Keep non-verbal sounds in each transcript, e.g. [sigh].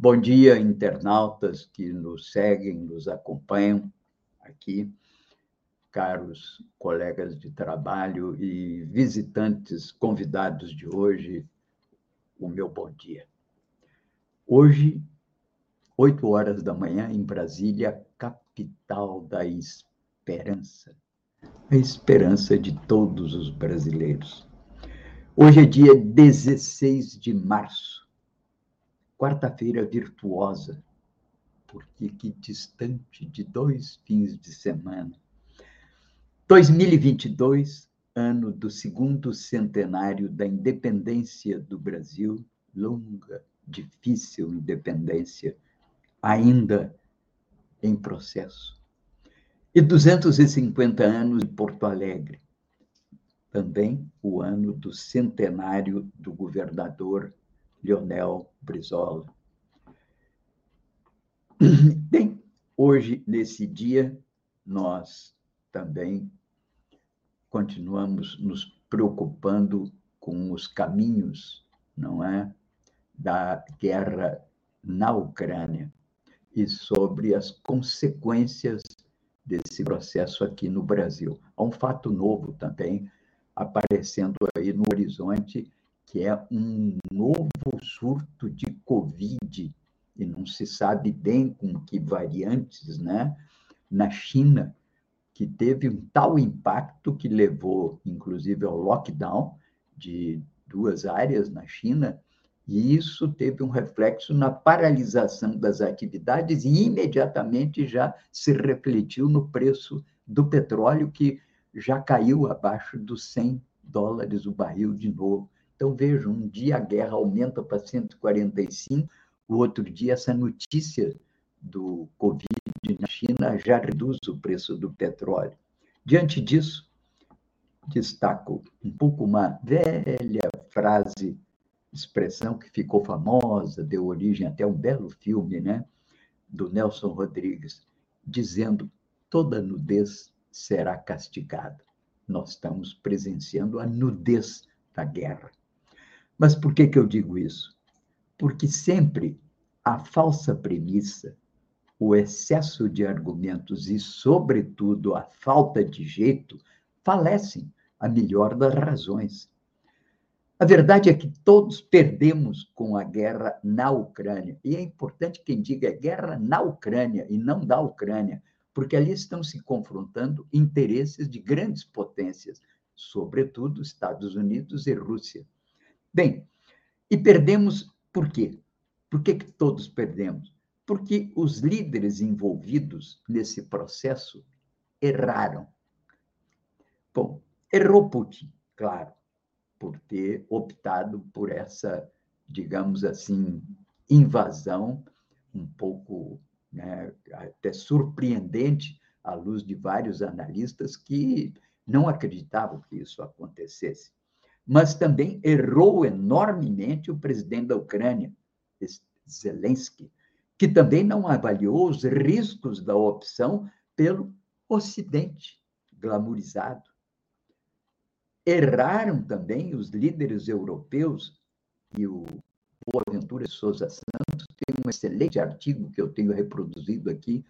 Bom dia, internautas que nos seguem, nos acompanham aqui, caros colegas de trabalho e visitantes convidados de hoje, o meu bom dia. Hoje, oito horas da manhã, em Brasília, capital da esperança, a esperança de todos os brasileiros. Hoje é dia 16 de março quarta-feira virtuosa, porque que distante de dois fins de semana. 2022, ano do segundo centenário da independência do Brasil, longa, difícil independência, ainda em processo. E 250 anos de Porto Alegre, também o ano do centenário do governador Leonel Brizola. [clears throat] Bem, hoje, nesse dia, nós também continuamos nos preocupando com os caminhos, não é, da guerra na Ucrânia e sobre as consequências desse processo aqui no Brasil. Há um fato novo também aparecendo aí no horizonte que é um novo surto de Covid, e não se sabe bem com que variantes, né? Na China, que teve um tal impacto que levou, inclusive, ao lockdown de duas áreas na China, e isso teve um reflexo na paralisação das atividades e imediatamente já se refletiu no preço do petróleo, que já caiu abaixo dos 100 dólares o barril de novo. Então, vejam, um dia a guerra aumenta para 145, o outro dia essa notícia do Covid na China já reduz o preço do petróleo. Diante disso, destaco um pouco uma velha frase, expressão que ficou famosa, deu origem até a um belo filme, né, do Nelson Rodrigues, dizendo: toda nudez será castigada. Nós estamos presenciando a nudez da guerra. Mas por que, que eu digo isso? Porque sempre a falsa premissa, o excesso de argumentos e, sobretudo, a falta de jeito falecem a melhor das razões. A verdade é que todos perdemos com a guerra na Ucrânia. E é importante quem diga guerra na Ucrânia e não da Ucrânia, porque ali estão se confrontando interesses de grandes potências, sobretudo Estados Unidos e Rússia. Bem, e perdemos por quê? Por que, que todos perdemos? Porque os líderes envolvidos nesse processo erraram. Bom, errou Putin, claro, por ter optado por essa, digamos assim, invasão um pouco né, até surpreendente à luz de vários analistas que não acreditavam que isso acontecesse mas também errou enormemente o presidente da Ucrânia, Zelensky, que também não avaliou os riscos da opção pelo Ocidente glamourizado. Erraram também os líderes europeus, e o Boaventura Souza Santos tem um excelente artigo que eu tenho reproduzido aqui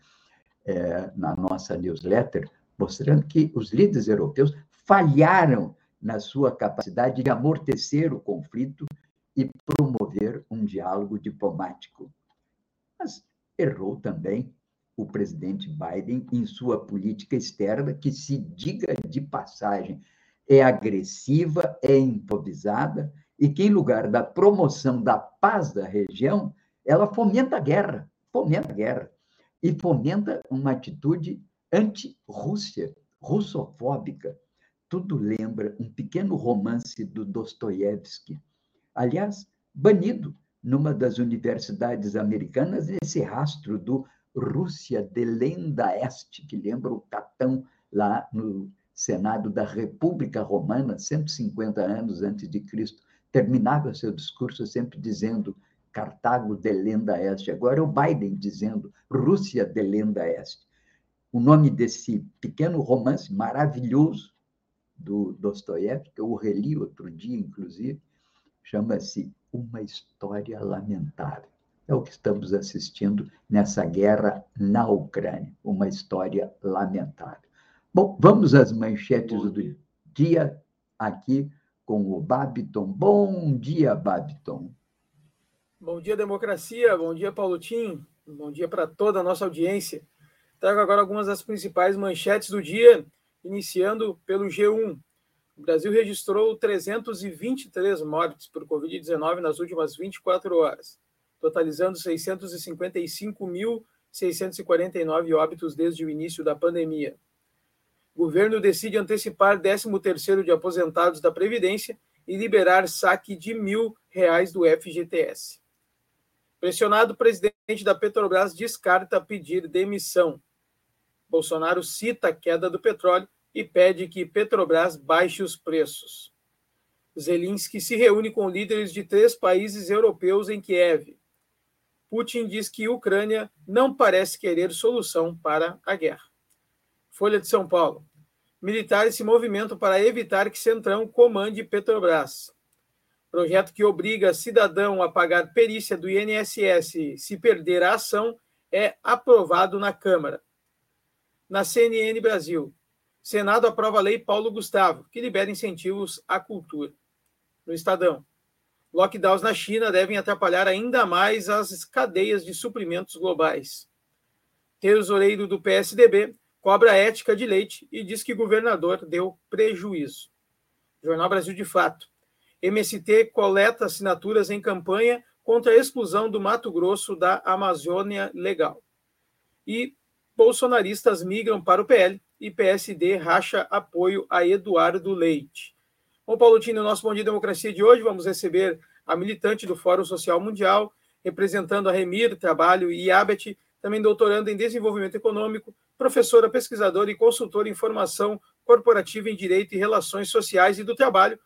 é, na nossa newsletter, mostrando que os líderes europeus falharam na sua capacidade de amortecer o conflito e promover um diálogo diplomático. Mas errou também o presidente Biden em sua política externa, que se diga de passagem, é agressiva, é improvisada e que, em lugar da promoção da paz da região, ela fomenta a guerra, fomenta a guerra e fomenta uma atitude anti-Rússia, russofóbica, tudo lembra um pequeno romance do Dostoiévski. Aliás, banido numa das universidades americanas esse rastro do Rússia de Lenda Este, que lembra o Catão lá no Senado da República Romana, 150 anos antes de Cristo, terminava seu discurso sempre dizendo Cartago de Lenda Este. Agora é o Biden dizendo Rússia de Lenda Este. O nome desse pequeno romance maravilhoso do Dostoiévski, que eu reli outro dia, inclusive, chama-se Uma História Lamentável. É o que estamos assistindo nessa guerra na Ucrânia, uma história lamentável. Bom, vamos às manchetes do dia aqui com o Babiton. Bom dia, Babiton. Bom dia, democracia. Bom dia, Paulo Tim. Bom dia para toda a nossa audiência. Trago agora algumas das principais manchetes do dia, iniciando pelo G1. O Brasil registrou 323 mortes por Covid-19 nas últimas 24 horas, totalizando 655.649 óbitos desde o início da pandemia. O governo decide antecipar 13º de aposentados da Previdência e liberar saque de mil reais do FGTS. Pressionado, o presidente da Petrobras descarta pedir demissão. Bolsonaro cita a queda do petróleo e pede que Petrobras baixe os preços. Zelensky se reúne com líderes de três países europeus em Kiev. Putin diz que a Ucrânia não parece querer solução para a guerra. Folha de São Paulo. Militares se movimentam para evitar que Centrão comande Petrobras. Projeto que obriga cidadão a pagar perícia do INSS se perder a ação é aprovado na Câmara. Na CNN Brasil, Senado aprova a lei Paulo Gustavo, que libera incentivos à cultura. No Estadão, lockdowns na China devem atrapalhar ainda mais as cadeias de suprimentos globais. Tesoureiro do PSDB cobra ética de leite e diz que governador deu prejuízo. Jornal Brasil de Fato. MST coleta assinaturas em campanha contra a exclusão do Mato Grosso da Amazônia Legal. E bolsonaristas migram para o PL e PSD racha apoio a Eduardo Leite. Bom, Paulo Tino, nosso Bom Dia Democracia de hoje, vamos receber a militante do Fórum Social Mundial, representando a Remir Trabalho e IABET, também doutorando em Desenvolvimento Econômico, professora, pesquisadora e consultora em Formação Corporativa em Direito e Relações Sociais e do Trabalho,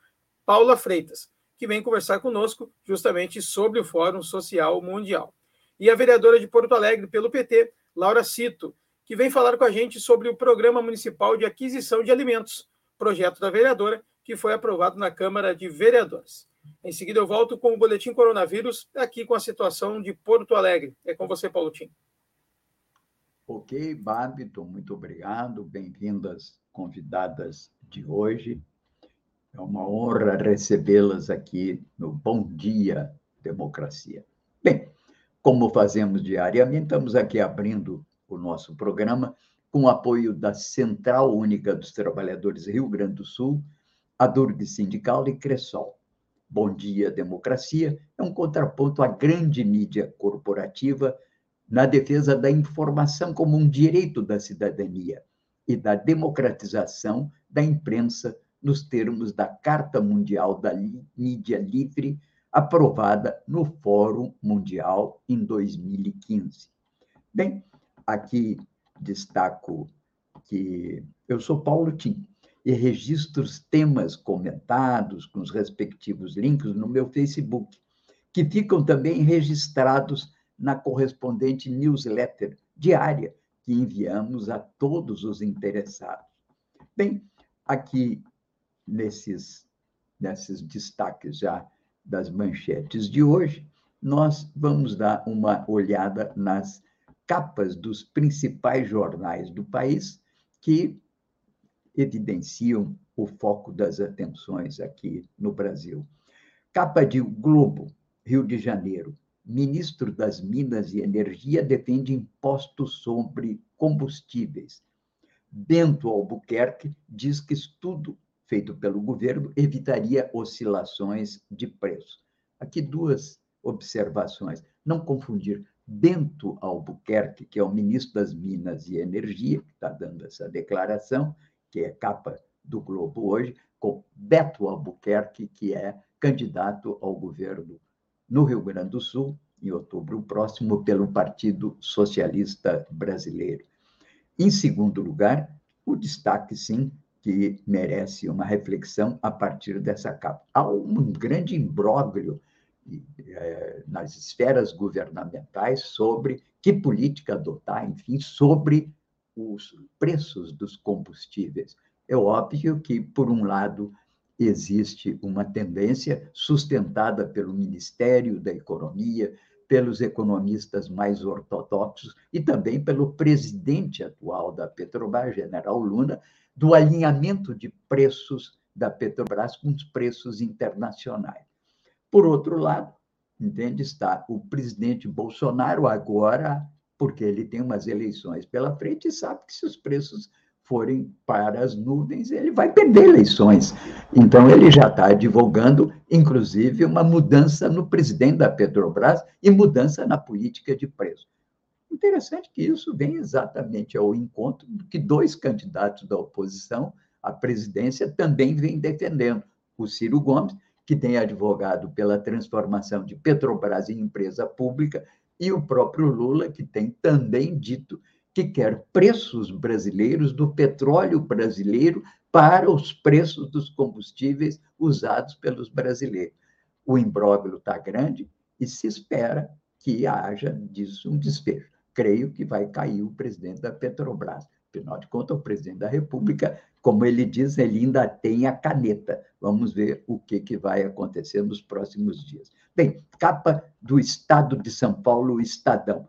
Paula Freitas, que vem conversar conosco justamente sobre o Fórum Social Mundial. E a vereadora de Porto Alegre, pelo PT, Laura Cito, que vem falar com a gente sobre o Programa Municipal de Aquisição de Alimentos, projeto da vereadora, que foi aprovado na Câmara de Vereadores. Em seguida, eu volto com o Boletim Coronavírus, aqui com a situação de Porto Alegre. É com você, Paulo Tim. Ok, Babito, muito obrigado. Bem-vindas, convidadas de hoje. É uma honra recebê-las aqui no Bom Dia Democracia. Bem, como fazemos diariamente, estamos aqui abrindo o nosso programa, com o apoio da Central Única dos Trabalhadores Rio Grande do Sul, a Durg Sindical e Cressol. Bom Dia Democracia é um contraponto à grande mídia corporativa na defesa da informação como um direito da cidadania e da democratização da imprensa nos termos da Carta Mundial da Mídia Livre, aprovada no Fórum Mundial em 2015. Bem, Aqui destaco que eu sou Paulo Tim e registro os temas comentados com os respectivos links no meu Facebook, que ficam também registrados na correspondente newsletter diária que enviamos a todos os interessados. Bem, aqui nesses, nesses destaques já das manchetes de hoje, nós vamos dar uma olhada nas capas dos principais jornais do país que evidenciam o foco das atenções aqui no Brasil. Capa de Globo, Rio de Janeiro. Ministro das Minas e Energia defende impostos sobre combustíveis. Bento Albuquerque diz que estudo feito pelo governo evitaria oscilações de preço. Aqui duas observações. Não confundir Bento Albuquerque, que é o ministro das Minas e Energia, que está dando essa declaração, que é capa do Globo hoje, com Beto Albuquerque, que é candidato ao governo no Rio Grande do Sul em outubro próximo, pelo Partido Socialista Brasileiro. Em segundo lugar, o destaque, sim, que merece uma reflexão a partir dessa capa. Há um grande imbróglio nas esferas governamentais sobre que política adotar, enfim, sobre os preços dos combustíveis. É óbvio que, por um lado, existe uma tendência sustentada pelo Ministério da Economia, pelos economistas mais ortodoxos e também pelo presidente atual da Petrobras, General Luna, do alinhamento de preços da Petrobras com os preços internacionais. Por outro lado, entende, está o presidente Bolsonaro agora, porque ele tem umas eleições pela frente e sabe que se os preços forem para as nuvens, ele vai perder eleições. Então, ele já está divulgando, inclusive, uma mudança no presidente da Petrobras e mudança na política de preço. Interessante que isso vem exatamente ao encontro do que dois candidatos da oposição à presidência também vêm defendendo. O Ciro Gomes, que tem advogado pela transformação de Petrobras em empresa pública, e o próprio Lula, que tem também dito que quer preços brasileiros do petróleo brasileiro para os preços dos combustíveis usados pelos brasileiros. O imbróglio está grande e se espera que haja disso um desfecho. Creio que vai cair o presidente da Petrobras. Afinal de contas, o presidente da República, como ele diz, ele ainda tem a caneta. Vamos ver o que, que vai acontecer nos próximos dias. Bem, capa do Estado de São Paulo, Estadão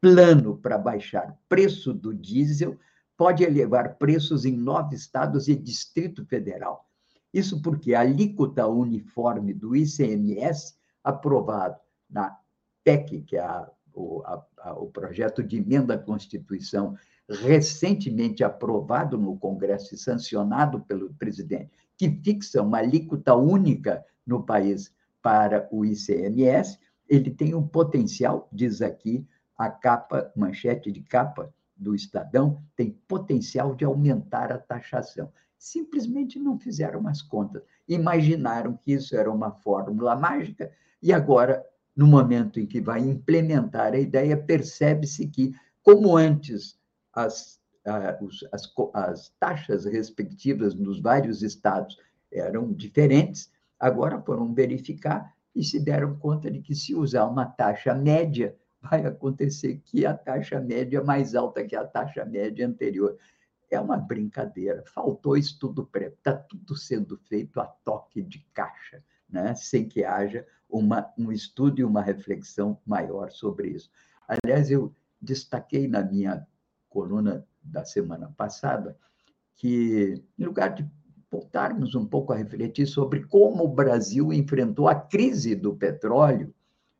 plano para baixar preço do diesel pode elevar preços em nove estados e Distrito Federal. Isso porque a alíquota uniforme do ICMS, aprovado na PEC, que é a, o, a, a, o projeto de emenda à Constituição, recentemente aprovado no Congresso e sancionado pelo presidente, que fixa uma alíquota única no país para o ICMS, ele tem um potencial, diz aqui a capa, manchete de capa do Estadão, tem potencial de aumentar a taxação. Simplesmente não fizeram as contas. Imaginaram que isso era uma fórmula mágica e agora, no momento em que vai implementar a ideia, percebe-se que, como antes as, as, as taxas respectivas nos vários estados eram diferentes, agora foram verificar e se deram conta de que se usar uma taxa média vai acontecer que a taxa média é mais alta que a taxa média anterior. É uma brincadeira, faltou estudo prévio, está tudo sendo feito a toque de caixa, né? sem que haja uma, um estudo e uma reflexão maior sobre isso. Aliás, eu destaquei na minha coluna da semana passada que, em lugar de voltarmos um pouco a refletir sobre como o Brasil enfrentou a crise do petróleo,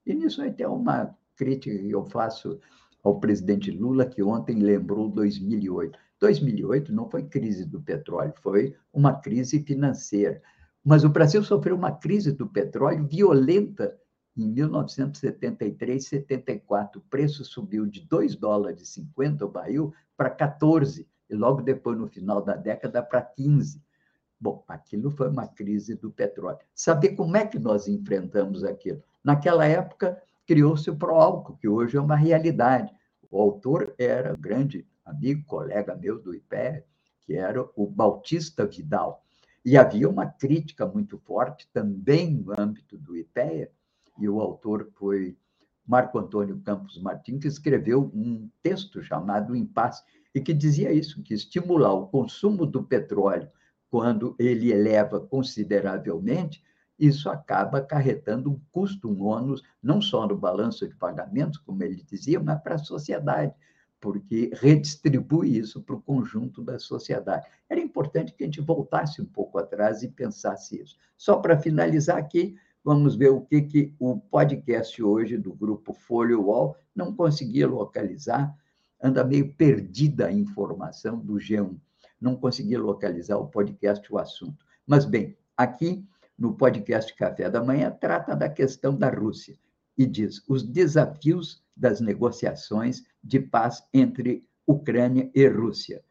e nisso aí tem uma crítica que eu faço ao presidente Lula, que ontem lembrou 2008. 2008 não foi crise do petróleo, foi uma crise financeira. Mas o Brasil sofreu uma crise do petróleo violenta em 1973, 74. O preço subiu de 2 dólares e 50 o barril para 14, e logo depois, no final da década, para 15. Bom, aquilo foi uma crise do petróleo. Saber como é que nós enfrentamos aquilo? Naquela época, criou-se o Proálcool, que hoje é uma realidade. O autor era um grande amigo, colega meu do IPE, que era o Bautista Vidal. E havia uma crítica muito forte também no âmbito do IPEA, e o autor foi Marco Antônio Campos Martins, que escreveu um texto chamado Impasse, e que dizia isso, que estimular o consumo do petróleo quando ele eleva consideravelmente isso acaba acarretando um custo, um ônus, não só no balanço de pagamentos, como ele dizia, mas para a sociedade, porque redistribui isso para o conjunto da sociedade. Era importante que a gente voltasse um pouco atrás e pensasse isso. Só para finalizar aqui, vamos ver o que, que o podcast hoje do grupo Folha Wall não conseguia localizar, anda meio perdida a informação do G1, não conseguia localizar o podcast, o assunto. Mas, bem, aqui no podcast Café da Manhã, trata da questão da Rússia e diz os desafios das negociações de paz entre Ucrânia e Rússia.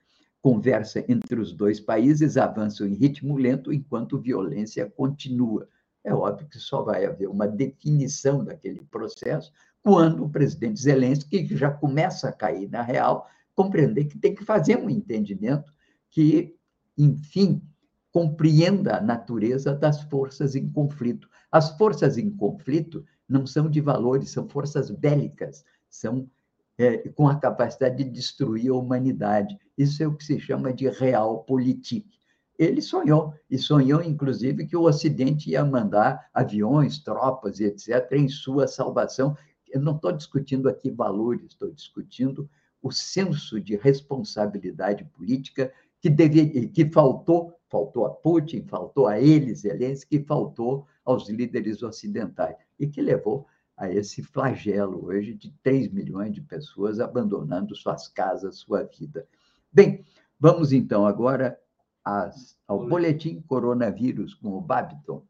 Conversa entre os dois países avança em ritmo lento enquanto violência continua. É óbvio que só vai haver uma definição daquele processo quando o presidente Zelensky, que já começa a cair na real, compreender que tem que fazer um entendimento que, enfim, compreenda a natureza das forças em conflito. As forças em conflito não são de valores, são forças bélicas, são é, com a capacidade de destruir a humanidade. Isso é o que se chama de realpolitik. Ele sonhou, e sonhou, inclusive, que o Ocidente ia mandar aviões, tropas etc., em sua salvação. Eu não estou discutindo aqui valores, estou discutindo o senso de responsabilidade política que, deve, que faltou, faltou a Putin, faltou a ele, Zelensky, faltou aos líderes ocidentais, e que levou a esse flagelo hoje de 3 milhões de pessoas abandonando suas casas, sua vida. Bem, vamos então agora às, ao boletim coronavírus com o Babiton.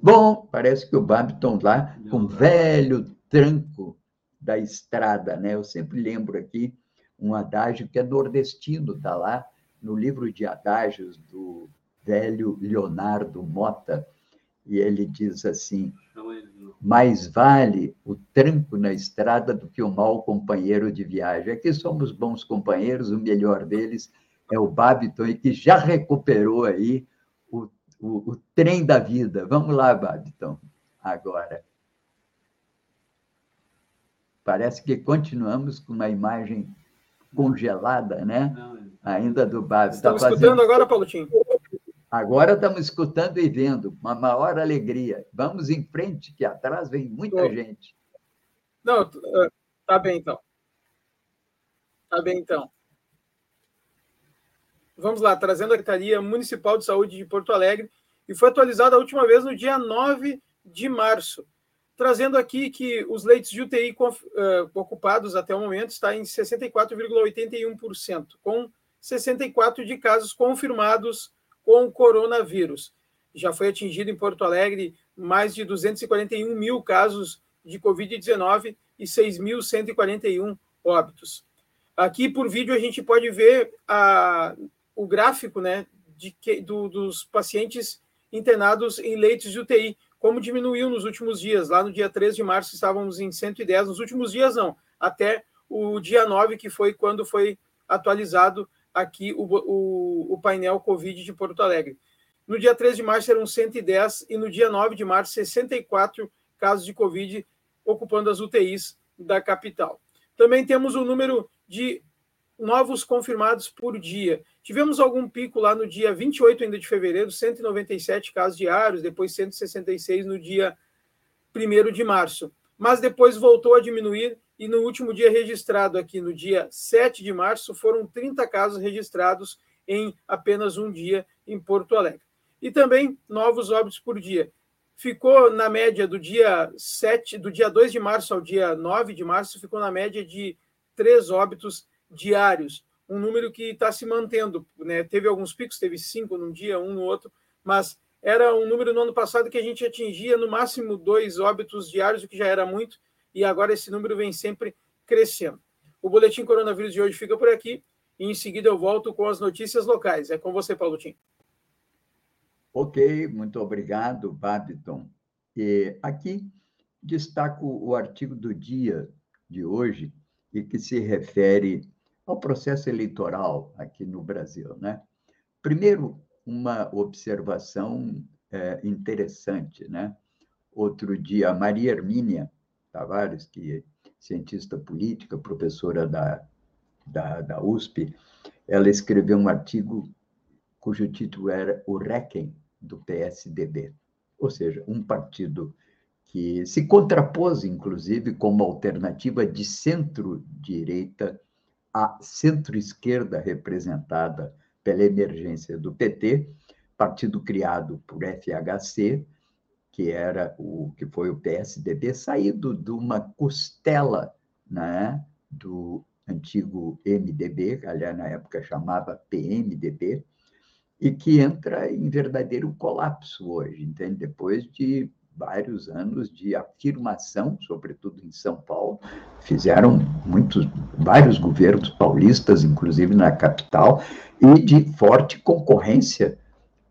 Bom, parece que o Babiton lá, com um velho tranco da estrada, né? Eu sempre lembro aqui um adágio que é nordestino, está lá no livro de adágios do velho Leonardo Mota, e ele diz assim: mais vale o tranco na estrada do que o mau companheiro de viagem. Aqui somos bons companheiros, o melhor deles é o Babiton, que já recuperou aí o, o, o trem da vida. Vamos lá, Babiton, agora. Parece que continuamos com uma imagem congelada, né? Ainda do Babiton. Estamos tá fazendo... escutando agora, Paulotinho? Agora estamos escutando e vendo, uma maior alegria. Vamos em frente, que atrás vem muita gente. Não, eh, tá bem então. Tá bem então. Vamos lá, trazendo a Secretaria Municipal de Saúde de Porto Alegre, e foi atualizada a última vez no dia 9 de março, trazendo aqui que os leitos de UTI eh, ocupados até o momento está em 64,81%, com 64 de casos confirmados com o coronavírus. Já foi atingido em Porto Alegre mais de 241 mil casos de Covid-19 e 6.141 óbitos. Aqui por vídeo a gente pode ver a, o gráfico né, de que, do, dos pacientes internados em leitos de UTI, como diminuiu nos últimos dias. Lá no dia 3 de março estávamos em 110, nos últimos dias não, até o dia 9, que foi quando foi atualizado aqui o, o, o painel Covid de Porto Alegre. No dia 3 de março eram 110 e no dia 9 de março 64 casos de Covid ocupando as UTIs da capital. Também temos o número de novos confirmados por dia. Tivemos algum pico lá no dia 28 ainda de fevereiro, 197 casos diários, depois 166 no dia 1 de março. Mas depois voltou a diminuir e no último dia registrado aqui, no dia 7 de março, foram 30 casos registrados em apenas um dia em Porto Alegre. E também novos óbitos por dia. Ficou na média do dia 7, do dia 2 de março ao dia 9 de março, ficou na média de três óbitos diários, um número que está se mantendo. Né? Teve alguns picos, teve cinco num dia, um no outro, mas era um número no ano passado que a gente atingia no máximo dois óbitos diários, o que já era muito, e agora esse número vem sempre crescendo. O boletim coronavírus de hoje fica por aqui e em seguida eu volto com as notícias locais. É com você, Paulo Tim. Ok, muito obrigado, Babiton. E aqui destaco o artigo do dia de hoje e que se refere ao processo eleitoral aqui no Brasil, né? Primeiro, uma observação é, interessante, né? Outro dia, Maria Hermínia Tavares, que é cientista política, professora da, da, da USP, ela escreveu um artigo cujo título era O Requiem do PSDB, ou seja, um partido que se contrapôs, inclusive, como alternativa de centro-direita à centro-esquerda representada pela emergência do PT, partido criado por FHC, que era o que foi o PSDB, saído de uma costela né, do antigo MDB, aliás, na época chamava PMDB, e que entra em verdadeiro colapso hoje, entende? Depois de vários anos de afirmação, sobretudo em São Paulo, fizeram muitos, vários governos paulistas, inclusive na capital, e de forte concorrência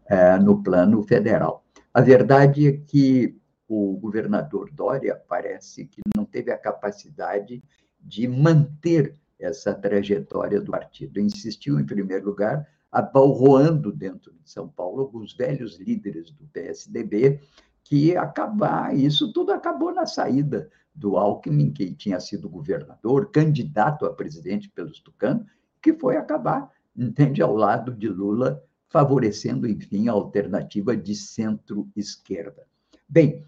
é, no plano federal. A verdade é que o governador Dória parece que não teve a capacidade de manter essa trajetória do partido. Insistiu, em primeiro lugar, abalroando dentro de São Paulo alguns velhos líderes do PSDB, que acabar, isso tudo acabou na saída do Alckmin, que tinha sido governador, candidato a presidente pelos tucanos, que foi acabar, entende, ao lado de Lula, favorecendo, enfim, a alternativa de centro-esquerda. Bem,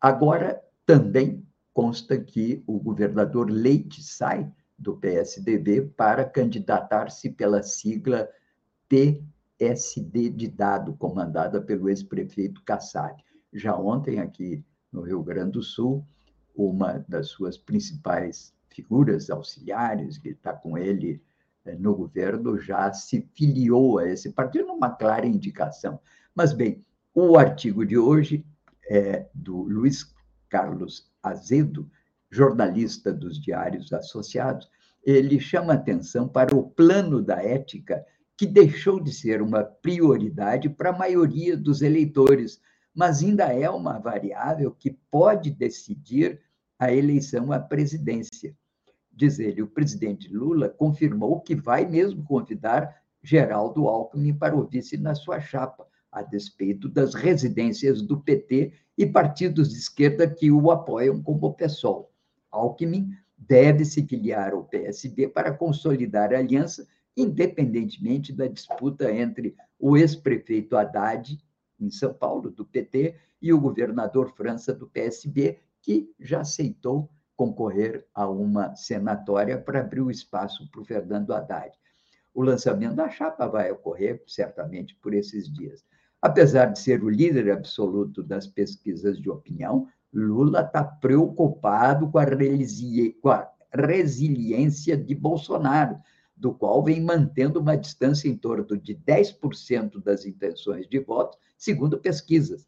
agora também consta que o governador Leite sai do PSDB para candidatar-se pela sigla PSD de dado, comandada pelo ex-prefeito Kassab. Já ontem, aqui no Rio Grande do Sul, uma das suas principais figuras auxiliares, que está com ele no governo, já se filiou a esse partido, numa clara indicação. Mas, bem, o artigo de hoje é do Luiz Carlos Azedo, jornalista dos Diários Associados, ele chama atenção para o plano da ética que deixou de ser uma prioridade para a maioria dos eleitores, mas ainda é uma variável que pode decidir a eleição à presidência. Diz ele, o presidente Lula confirmou que vai mesmo convidar Geraldo Alckmin para o vice na sua chapa, a despeito das residências do PT e partidos de esquerda que o apoiam como o PSOL. Alckmin deve se filiar ao PSB para consolidar a aliança, independentemente da disputa entre o ex-prefeito Haddad, em São Paulo, do PT, e o governador França, do PSB, que já aceitou concorrer a uma senatória para abrir o espaço para o Fernando Haddad. O lançamento da chapa vai ocorrer, certamente, por esses dias. Apesar de ser o líder absoluto das pesquisas de opinião, Lula está preocupado com a, com a resiliência de Bolsonaro, do qual vem mantendo uma distância em torno de 10% das intenções de voto, segundo pesquisas.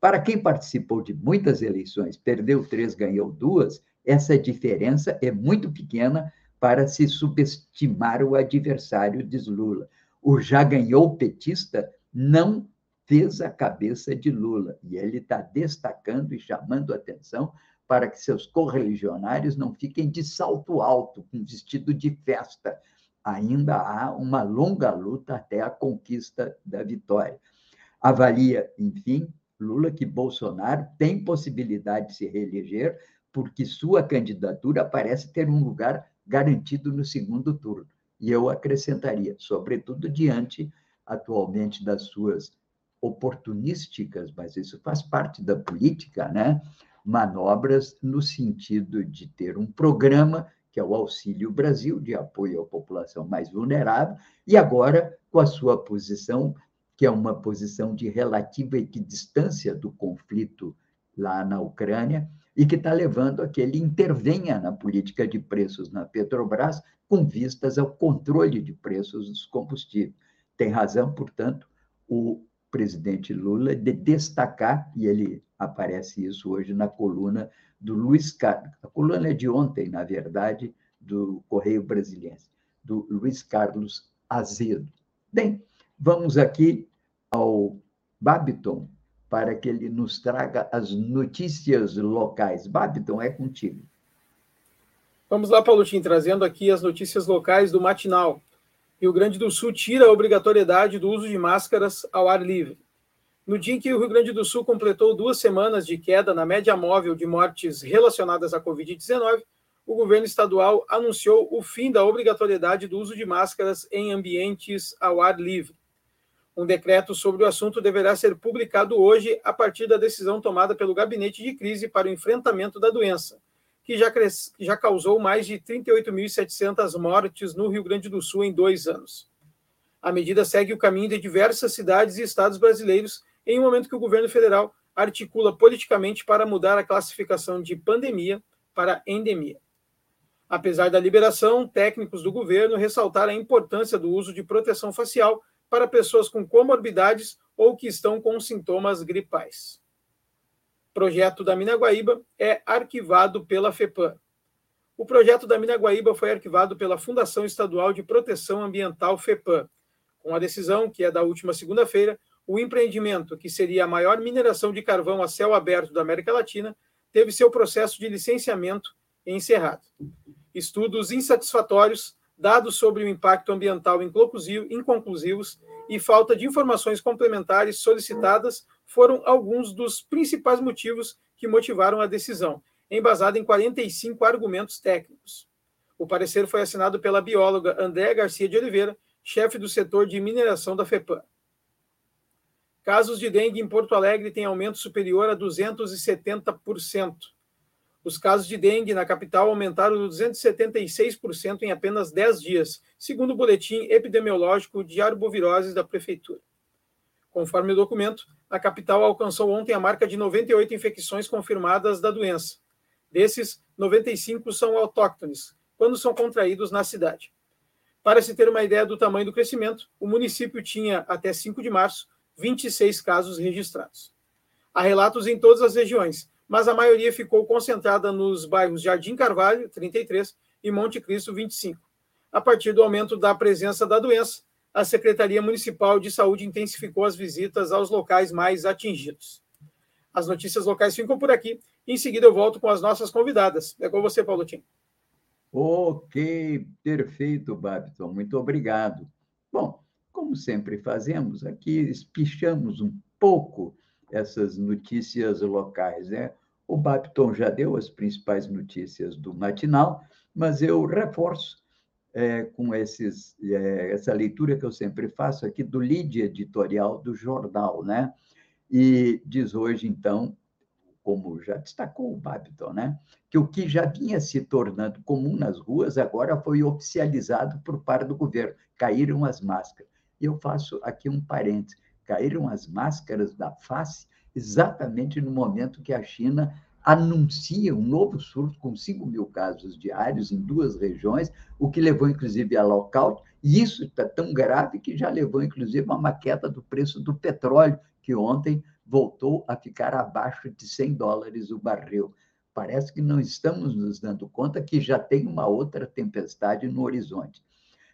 Para quem participou de muitas eleições, perdeu três, ganhou duas, essa diferença é muito pequena para se subestimar o adversário, diz Lula. O já ganhou petista não fez a cabeça de Lula. E ele está destacando e chamando atenção para que seus correligionários não fiquem de salto alto, com vestido de festa. Ainda há uma longa luta até a conquista da vitória. Avalia, enfim, Lula que Bolsonaro tem possibilidade de se reeleger, porque sua candidatura parece ter um lugar garantido no segundo turno. E eu acrescentaria, sobretudo diante atualmente das suas oportunísticas, mas isso faz parte da política, né? manobras no sentido de ter um programa que é o Auxílio Brasil, de apoio à população mais vulnerável, e agora com a sua posição, que é uma posição de relativa equidistância do conflito lá na Ucrânia, e que está levando a que ele intervenha na política de preços na Petrobras, com vistas ao controle de preços dos combustíveis. Tem razão, portanto, o presidente Lula de destacar, e ele aparece isso hoje na coluna do Luiz Carlos, a coluna é de ontem, na verdade, do Correio Brasiliense, do Luiz Carlos Azedo. Bem, vamos aqui ao Babiton para que ele nos traga as notícias locais. Babiton, é contigo. Vamos lá, Paulotinho, trazendo aqui as notícias locais do Matinal. Rio Grande do Sul tira a obrigatoriedade do uso de máscaras ao ar livre. No dia em que o Rio Grande do Sul completou duas semanas de queda na média móvel de mortes relacionadas à Covid-19, o governo estadual anunciou o fim da obrigatoriedade do uso de máscaras em ambientes ao ar livre. Um decreto sobre o assunto deverá ser publicado hoje a partir da decisão tomada pelo Gabinete de Crise para o Enfrentamento da Doença que já, cres... já causou mais de 38.700 mortes no Rio Grande do Sul em dois anos. A medida segue o caminho de diversas cidades e estados brasileiros em um momento que o governo federal articula politicamente para mudar a classificação de pandemia para endemia. Apesar da liberação, técnicos do governo ressaltaram a importância do uso de proteção facial para pessoas com comorbidades ou que estão com sintomas gripais projeto da Mina Guaíba é arquivado pela FEPAM. O projeto da Mina Guaíba foi arquivado pela Fundação Estadual de Proteção Ambiental FEPAM. Com a decisão, que é da última segunda-feira, o empreendimento, que seria a maior mineração de carvão a céu aberto da América Latina, teve seu processo de licenciamento encerrado. Estudos insatisfatórios, dados sobre o impacto ambiental inconclusivos e falta de informações complementares solicitadas foram alguns dos principais motivos que motivaram a decisão, embasada em 45 argumentos técnicos. O parecer foi assinado pela bióloga Andréa Garcia de Oliveira, chefe do setor de mineração da FEPAM. Casos de dengue em Porto Alegre têm aumento superior a 270%. Os casos de dengue na capital aumentaram 276% em apenas 10 dias, segundo o boletim epidemiológico de arboviroses da prefeitura. Conforme o documento, a capital alcançou ontem a marca de 98 infecções confirmadas da doença. Desses, 95 são autóctones, quando são contraídos na cidade. Para se ter uma ideia do tamanho do crescimento, o município tinha, até 5 de março, 26 casos registrados. Há relatos em todas as regiões, mas a maioria ficou concentrada nos bairros Jardim Carvalho, 33, e Monte Cristo, 25. A partir do aumento da presença da doença, a Secretaria Municipal de Saúde intensificou as visitas aos locais mais atingidos. As notícias locais ficam por aqui. Em seguida, eu volto com as nossas convidadas. É com você, Paulo Tim. Ok, perfeito, Babton. Muito obrigado. Bom, como sempre fazemos, aqui espichamos um pouco essas notícias locais. Né? O Bapton já deu as principais notícias do matinal, mas eu reforço é, com esses, é, essa leitura que eu sempre faço aqui do lead editorial do jornal, né? E diz hoje, então, como já destacou o Babiton, né? que o que já vinha se tornando comum nas ruas agora foi oficializado por parte do governo. Caíram as máscaras. E eu faço aqui um parênteses: caíram as máscaras da face exatamente no momento que a China anuncia um novo surto com 5 mil casos diários em duas regiões, o que levou, inclusive, a lockout. E isso está tão grave que já levou, inclusive, a uma queda do preço do petróleo, que ontem voltou a ficar abaixo de 100 dólares o barril. Parece que não estamos nos dando conta que já tem uma outra tempestade no horizonte.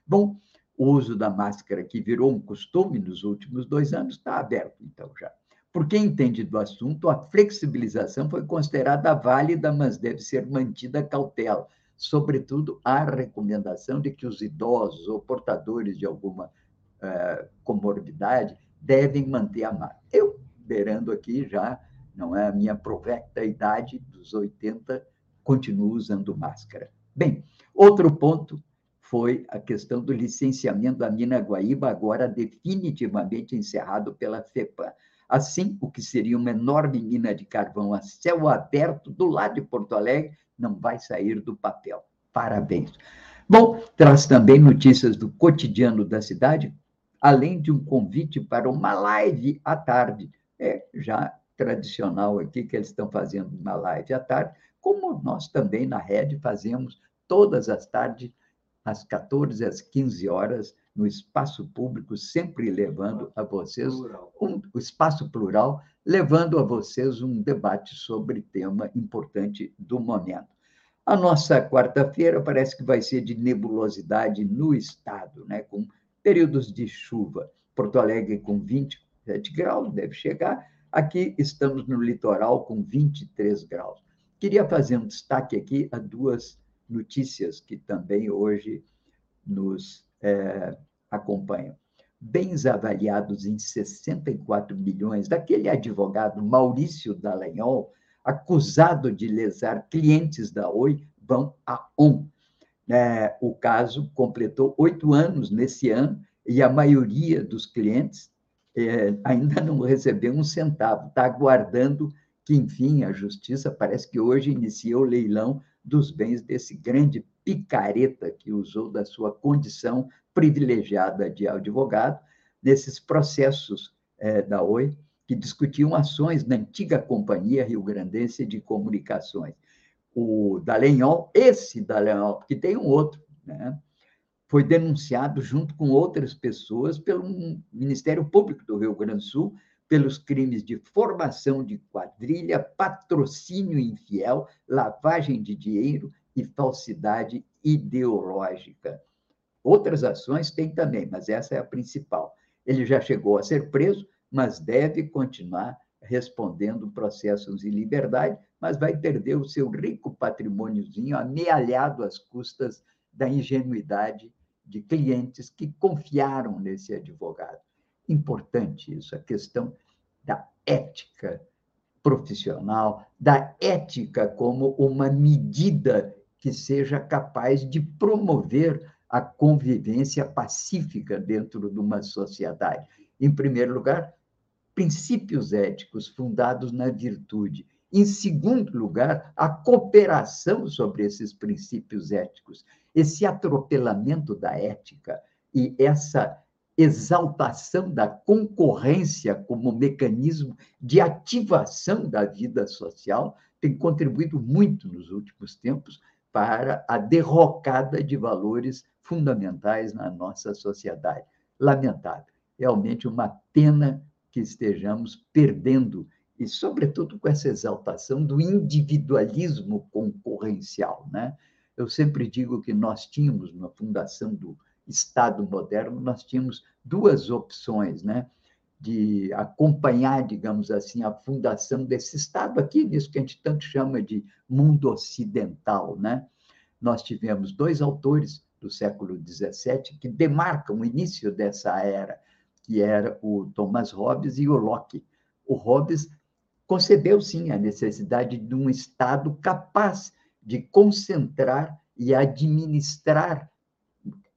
Bom, o uso da máscara, que virou um costume nos últimos dois anos, está aberto, então, já. Por quem entende do assunto, a flexibilização foi considerada válida, mas deve ser mantida cautela. Sobretudo, a recomendação de que os idosos ou portadores de alguma uh, comorbidade devem manter a máscara. Eu, beirando aqui já, não é a minha provecta idade dos 80, continuo usando máscara. Bem, outro ponto foi a questão do licenciamento da mina Guaíba, agora definitivamente encerrado pela FEPAM. Assim, o que seria uma enorme mina de carvão a céu aberto do lado de Porto Alegre não vai sair do papel. Parabéns. Bom, traz também notícias do cotidiano da cidade, além de um convite para uma live à tarde. É já tradicional aqui que eles estão fazendo uma live à tarde, como nós também na rede fazemos todas as tardes às 14 às 15 horas, no espaço público, sempre levando a vocês um, o espaço plural, levando a vocês um debate sobre tema importante do momento. A nossa quarta-feira parece que vai ser de nebulosidade no estado, né? com períodos de chuva. Porto Alegre com 27 graus, deve chegar. Aqui estamos no litoral com 23 graus. Queria fazer um destaque aqui a duas notícias que também hoje nos é, acompanham. Bens avaliados em 64 milhões, daquele advogado Maurício Dallagnol, acusado de lesar clientes da Oi, vão a ON. É, o caso completou oito anos nesse ano e a maioria dos clientes é, ainda não recebeu um centavo, está aguardando que, enfim, a justiça parece que hoje inicia o leilão dos bens desse grande picareta que usou da sua condição privilegiada de advogado nesses processos é, da Oi que discutiam ações na antiga Companhia Rio Grandense de Comunicações. O Dallagnol, esse Dallagnol, que tem um outro, né, foi denunciado junto com outras pessoas pelo Ministério Público do Rio Grande do Sul pelos crimes de formação de quadrilha, patrocínio infiel, lavagem de dinheiro e falsidade ideológica. Outras ações tem também, mas essa é a principal. Ele já chegou a ser preso, mas deve continuar respondendo processos em liberdade, mas vai perder o seu rico patrimôniozinho amealhado às custas da ingenuidade de clientes que confiaram nesse advogado. Importante isso, a questão da ética profissional, da ética como uma medida que seja capaz de promover a convivência pacífica dentro de uma sociedade. Em primeiro lugar, princípios éticos fundados na virtude. Em segundo lugar, a cooperação sobre esses princípios éticos. Esse atropelamento da ética e essa exaltação da concorrência como mecanismo de ativação da vida social tem contribuído muito nos últimos tempos para a derrocada de valores fundamentais na nossa sociedade. Lamentável. Realmente uma pena que estejamos perdendo, e, sobretudo, com essa exaltação do individualismo concorrencial. Né? Eu sempre digo que nós tínhamos, na fundação do Estado moderno, nós tínhamos duas opções, né? de acompanhar, digamos assim, a fundação desse Estado aqui, nisso que a gente tanto chama de mundo ocidental. Né? Nós tivemos dois autores do século XVII que demarcam o início dessa era, que era o Thomas Hobbes e o Locke. O Hobbes concebeu, sim, a necessidade de um Estado capaz de concentrar e administrar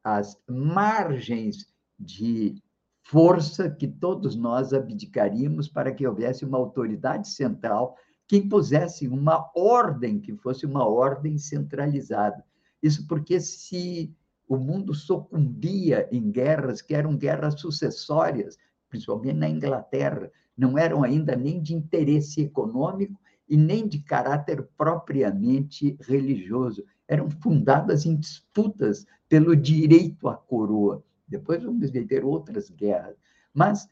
as margens de força que todos nós abdicaríamos para que houvesse uma autoridade central que impusesse uma ordem que fosse uma ordem centralizada. Isso porque se o mundo sucumbia em guerras que eram guerras sucessórias, principalmente na Inglaterra, não eram ainda nem de interesse econômico e nem de caráter propriamente religioso, eram fundadas em disputas pelo direito à coroa. Depois vamos ver outras guerras. Mas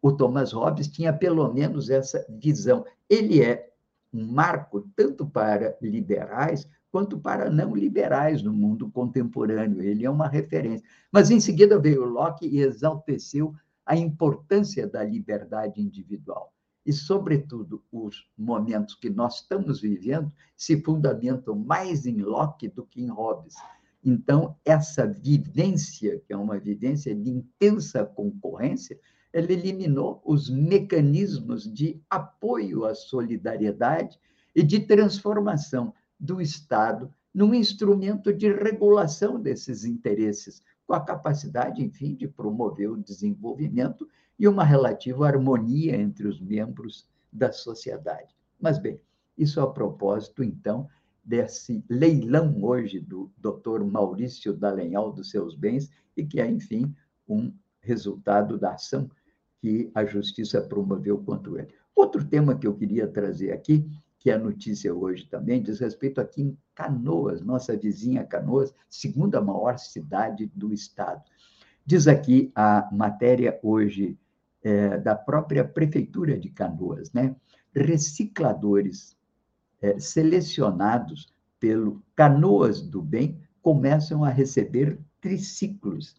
o Thomas Hobbes tinha pelo menos essa visão. Ele é um marco tanto para liberais quanto para não liberais no mundo contemporâneo. Ele é uma referência. Mas, em seguida, veio Locke e exalteceu a importância da liberdade individual. E, sobretudo, os momentos que nós estamos vivendo se fundamentam mais em Locke do que em Hobbes. Então, essa vivência, que é uma vivência de intensa concorrência, ela eliminou os mecanismos de apoio à solidariedade e de transformação do Estado num instrumento de regulação desses interesses, com a capacidade, enfim, de promover o desenvolvimento e uma relativa harmonia entre os membros da sociedade. Mas, bem, isso a propósito, então, desse leilão hoje do Dr. Maurício Dalenhal dos seus bens, e que é, enfim, um resultado da ação que a justiça promoveu contra ele. Outro tema que eu queria trazer aqui que é notícia hoje também, diz respeito aqui em Canoas, nossa vizinha Canoas, segunda maior cidade do estado. Diz aqui a matéria hoje é, da própria Prefeitura de Canoas, né? Recicladores é, selecionados pelo Canoas do Bem começam a receber triciclos.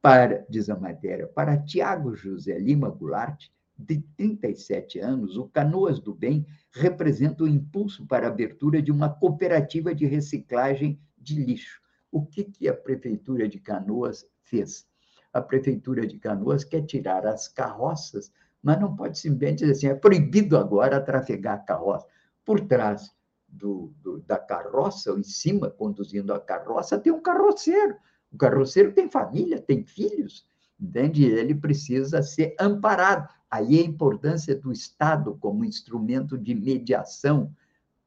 Para, diz a matéria, para Tiago José Lima Goulart, de 37 anos, o Canoas do Bem representa o impulso para a abertura de uma cooperativa de reciclagem de lixo. O que, que a Prefeitura de Canoas fez? A Prefeitura de Canoas quer tirar as carroças, mas não pode simplesmente dizer assim, é proibido agora trafegar carroça. Por trás do, do, da carroça, ou em cima, conduzindo a carroça, tem um carroceiro. O carroceiro tem família, tem filhos, entende? Ele precisa ser amparado. Aí a importância do Estado como instrumento de mediação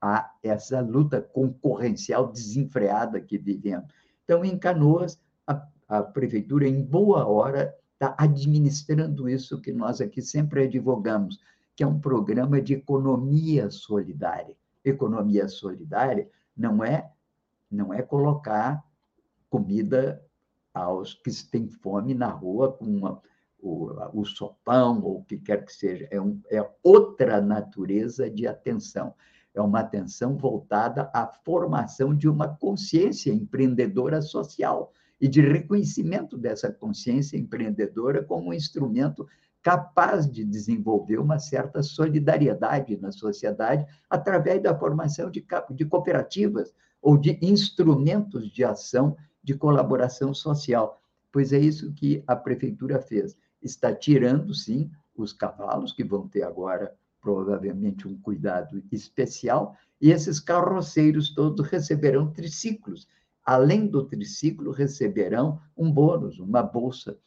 a essa luta concorrencial desenfreada que vivemos. Então, em Canoas, a, a prefeitura, em boa hora, está administrando isso que nós aqui sempre advogamos, que é um programa de economia solidária. Economia solidária não é não é colocar comida aos que têm fome na rua com uma, o, o sopão, ou o que quer que seja. É, um, é outra natureza de atenção. É uma atenção voltada à formação de uma consciência empreendedora social e de reconhecimento dessa consciência empreendedora como um instrumento capaz de desenvolver uma certa solidariedade na sociedade através da formação de, de cooperativas ou de instrumentos de ação de colaboração social. Pois é isso que a prefeitura fez. Está tirando, sim, os cavalos, que vão ter agora provavelmente um cuidado especial, e esses carroceiros todos receberão triciclos. Além do triciclo, receberão um bônus, uma bolsa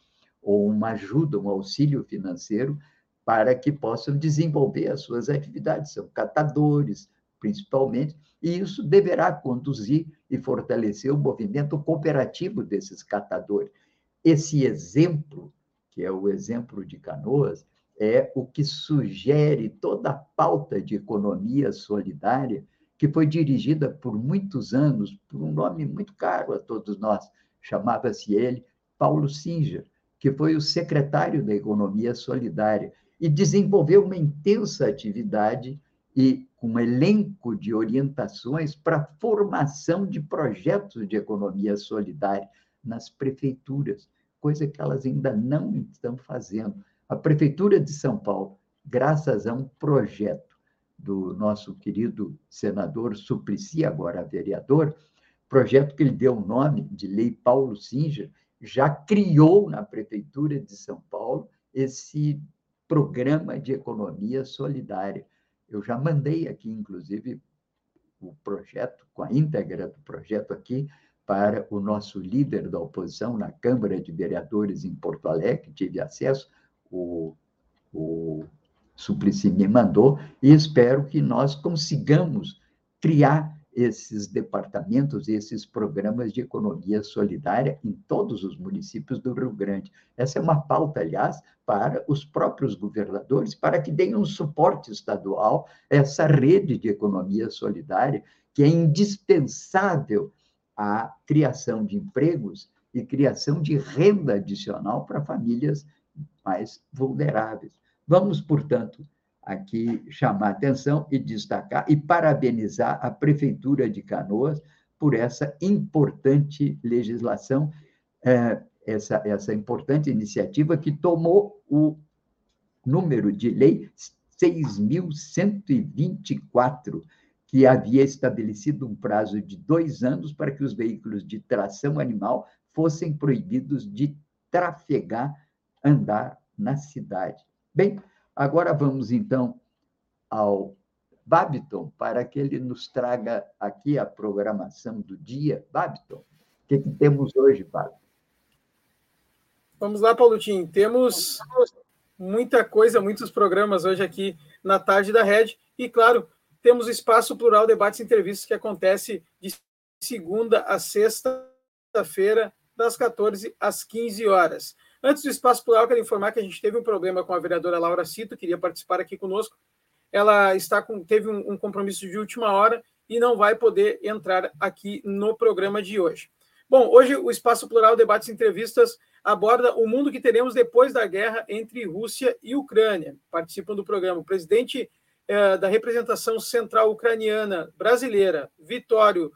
ou uma ajuda, um auxílio financeiro para que possam desenvolver as suas atividades. São catadores, principalmente, e isso deverá conduzir e fortalecer o movimento cooperativo desses catadores. Esse exemplo, que é o exemplo de Canoas, é o que sugere toda a pauta de economia solidária que foi dirigida por muitos anos por um nome muito caro a todos nós, chamava-se ele Paulo Singer, que foi o secretário da Economia Solidária, e desenvolveu uma intensa atividade e um elenco de orientações para formação de projetos de economia solidária nas prefeituras, coisa que elas ainda não estão fazendo. A Prefeitura de São Paulo, graças a um projeto do nosso querido senador Suplicy, agora vereador, projeto que ele deu o nome de Lei Paulo Singer, já criou na Prefeitura de São Paulo esse programa de economia solidária. Eu já mandei aqui, inclusive, o projeto, com a íntegra do projeto aqui, para o nosso líder da oposição na Câmara de Vereadores em Porto Alegre, tive acesso, o, o Suplicy me mandou, e espero que nós consigamos criar esses departamentos, esses programas de economia solidária em todos os municípios do Rio Grande. Essa é uma pauta, aliás, para os próprios governadores, para que deem um suporte estadual a essa rede de economia solidária, que é indispensável à criação de empregos e criação de renda adicional para famílias mais vulneráveis. Vamos, portanto, aqui chamar atenção e destacar e parabenizar a Prefeitura de Canoas por essa importante legislação, é, essa, essa importante iniciativa que tomou o número de lei 6.124, que havia estabelecido um prazo de dois anos para que os veículos de tração animal fossem proibidos de trafegar, andar na cidade. Bem, Agora vamos, então, ao Babiton, para que ele nos traga aqui a programação do dia. Babiton, o que, que temos hoje, Babiton? Vamos lá, Paulotinho. Temos muita coisa, muitos programas hoje aqui na tarde da Rede. E, claro, temos o Espaço Plural Debates e Entrevistas que acontece de segunda a sexta-feira, das 14 às 15 horas. Antes do Espaço Plural, quero informar que a gente teve um problema com a vereadora Laura Cito, queria participar aqui conosco. Ela está com, teve um, um compromisso de última hora e não vai poder entrar aqui no programa de hoje. Bom, hoje o Espaço Plural Debates e Entrevistas aborda o mundo que teremos depois da guerra entre Rússia e Ucrânia. Participam do programa o presidente eh, da representação central ucraniana brasileira, Vitório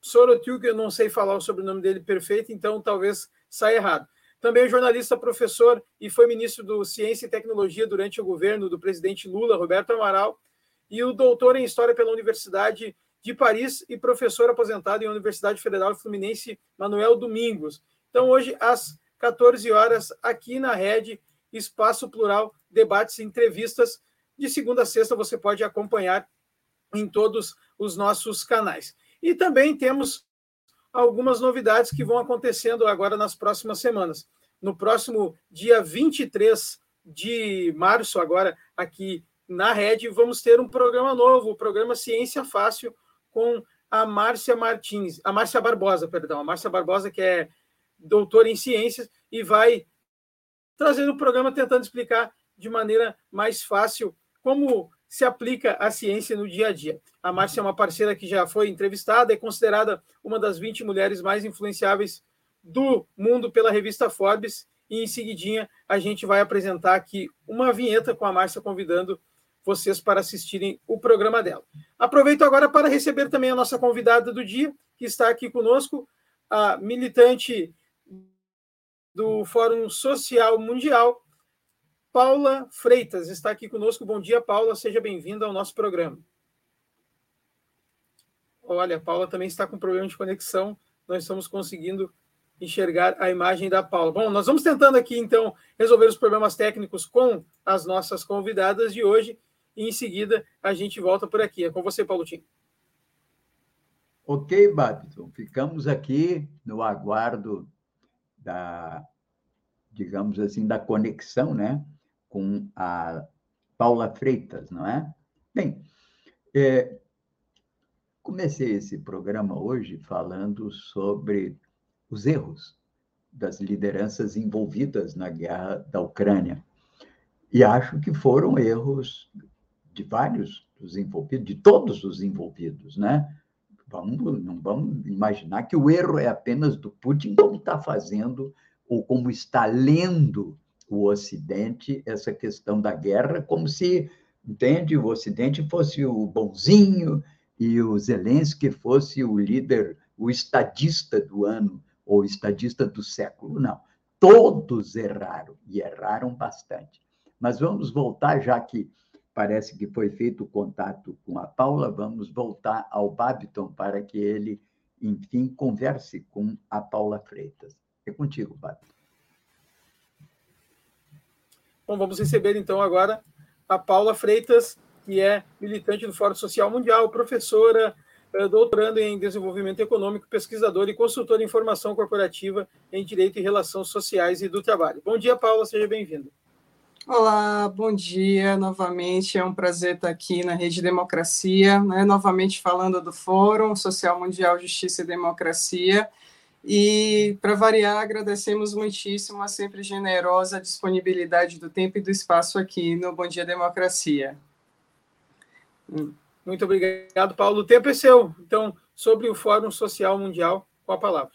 Sorotyuk, eu não sei falar o sobrenome dele perfeito, então talvez sai errado. Também é jornalista, professor e foi ministro do Ciência e Tecnologia durante o governo do presidente Lula, Roberto Amaral, e o doutor em História pela Universidade de Paris e professor aposentado em Universidade Federal Fluminense, Manuel Domingos. Então, hoje, às 14 horas, aqui na Rede, Espaço Plural, debates e entrevistas. De segunda a sexta, você pode acompanhar em todos os nossos canais. E também temos algumas novidades que vão acontecendo agora nas próximas semanas. No próximo dia 23 de março, agora aqui na Rede, vamos ter um programa novo, o programa Ciência Fácil, com a Márcia Martins, a Márcia Barbosa, perdão, a Márcia Barbosa, que é doutora em ciências, e vai trazendo o programa tentando explicar de maneira mais fácil como se aplica a ciência no dia a dia. A Márcia é uma parceira que já foi entrevistada, é considerada uma das 20 mulheres mais influenciáveis do mundo pela revista Forbes. E em seguidinha a gente vai apresentar aqui uma vinheta com a Márcia convidando vocês para assistirem o programa dela. Aproveito agora para receber também a nossa convidada do dia, que está aqui conosco, a militante do Fórum Social Mundial, Paula Freitas está aqui conosco. Bom dia, Paula, seja bem-vinda ao nosso programa. Olha, a Paula também está com problema de conexão, nós estamos conseguindo enxergar a imagem da Paula. Bom, nós vamos tentando aqui, então, resolver os problemas técnicos com as nossas convidadas de hoje e, em seguida, a gente volta por aqui. É com você, Paulo Tim. Ok, Babson, ficamos aqui no aguardo da, digamos assim, da conexão, né, com a Paula Freitas, não é? Bem, é, comecei esse programa hoje falando sobre os erros das lideranças envolvidas na guerra da Ucrânia. E acho que foram erros de vários dos envolvidos, de todos os envolvidos, né? Vamos, não vamos imaginar que o erro é apenas do Putin, como está fazendo ou como está lendo o Ocidente essa questão da guerra, como se, entende, o Ocidente fosse o bonzinho e o Zelensky fosse o líder, o estadista do ano ou estadista do século. Não. Todos erraram, e erraram bastante. Mas vamos voltar, já que parece que foi feito o contato com a Paula, vamos voltar ao Babiton para que ele, enfim, converse com a Paula Freitas. É contigo, Babiton. Bom, vamos receber então agora a Paula Freitas, que é militante do Fórum Social Mundial, professora, é doutorando em desenvolvimento econômico, pesquisador e consultor em formação corporativa em direito e relações sociais e do trabalho. Bom dia, Paula, seja bem-vinda. Olá, bom dia novamente. É um prazer estar aqui na Rede Democracia, né? novamente falando do Fórum Social Mundial Justiça e Democracia. E, para variar, agradecemos muitíssimo a sempre generosa disponibilidade do tempo e do espaço aqui no Bom Dia Democracia. Muito obrigado, Paulo. O tempo é seu. Então, sobre o Fórum Social Mundial, com a palavra.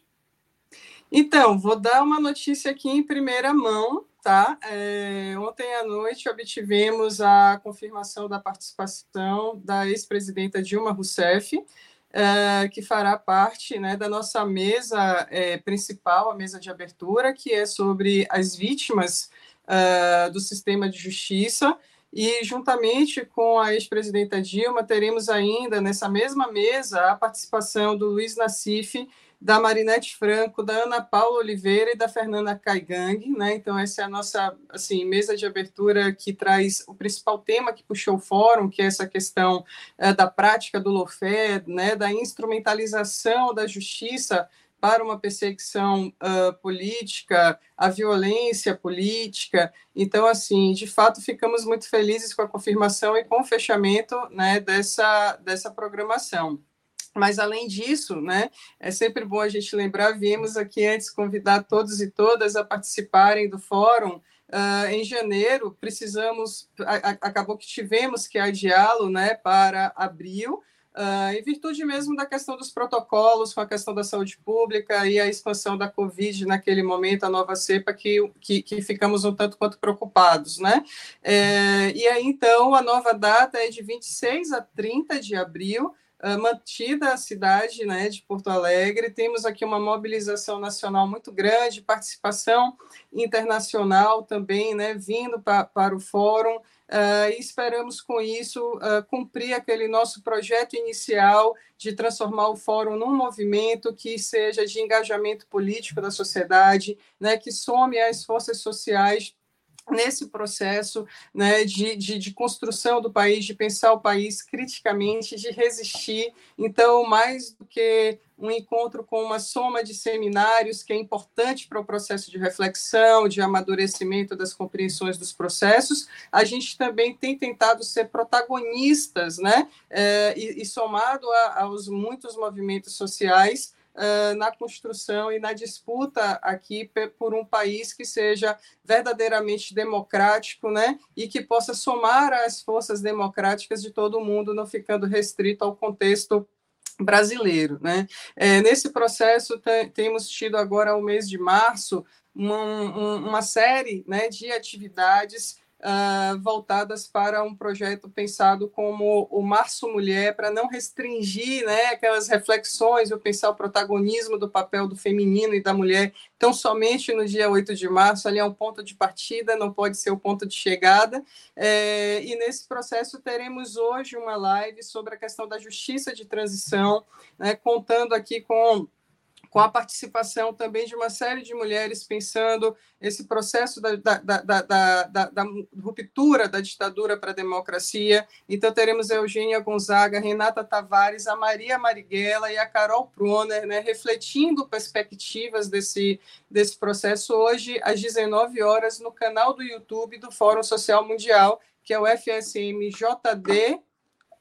Então, vou dar uma notícia aqui em primeira mão, tá? É, ontem à noite obtivemos a confirmação da participação da ex-presidenta Dilma Rousseff, é, que fará parte né, da nossa mesa é, principal, a mesa de abertura, que é sobre as vítimas é, do sistema de justiça. E, juntamente com a ex-presidenta Dilma, teremos ainda nessa mesma mesa a participação do Luiz Nassif, da Marinete Franco, da Ana Paula Oliveira e da Fernanda Caigang, né? Então essa é a nossa assim mesa de abertura que traz o principal tema que puxou o fórum, que é essa questão é, da prática do lofé, né? Da instrumentalização da justiça para uma perseguição uh, política, a violência política. Então, assim, de fato, ficamos muito felizes com a confirmação e com o fechamento né, dessa, dessa programação. Mas, além disso, né, é sempre bom a gente lembrar, viemos aqui antes convidar todos e todas a participarem do fórum. Uh, em janeiro, precisamos, a, a, acabou que tivemos que adiá-lo né, para abril, Uh, em virtude mesmo da questão dos protocolos, com a questão da saúde pública e a expansão da Covid naquele momento, a nova cepa, que, que, que ficamos um tanto quanto preocupados, né? É, e aí, então, a nova data é de 26 a 30 de abril, mantida a cidade né, de Porto Alegre. Temos aqui uma mobilização nacional muito grande, participação internacional também, né, vindo pra, para o fórum. Uh, e esperamos com isso uh, cumprir aquele nosso projeto inicial de transformar o fórum num movimento que seja de engajamento político da sociedade, né, que some as forças sociais nesse processo né, de, de, de, construção do país, de pensar o país criticamente, de resistir. Então, mais do que um encontro com uma soma de seminários, que é importante para o processo de reflexão, de amadurecimento das compreensões dos processos, a gente também tem tentado ser protagonistas, né, é, e, e somado a, aos muitos movimentos sociais, na construção e na disputa aqui por um país que seja verdadeiramente democrático, né, e que possa somar as forças democráticas de todo o mundo, não ficando restrito ao contexto brasileiro, né? É, nesse processo temos tido agora o mês de março uma, uma série, né, de atividades uh, voltadas para um projeto pensado como o Março Mulher, para não restringir né, aquelas reflexões, eu pensar o protagonismo do papel do feminino e da mulher tão somente no dia 8 de março, ali é um ponto de partida, não pode ser o ponto de chegada. É, e nesse processo teremos hoje uma live sobre a questão da justiça de transição, né, contando aqui com com a participação também de uma série de mulheres pensando esse processo da, da, da, da, ruptura da ditadura para a democracia. Então, teremos a Eugênia Gonzaga, Renata Tavares, a Maria Marighella e a Carol Proner, né, refletindo perspectivas desse, desse processo hoje, às 19 horas, no canal do YouTube do Fórum Social Mundial, que é o FSMJD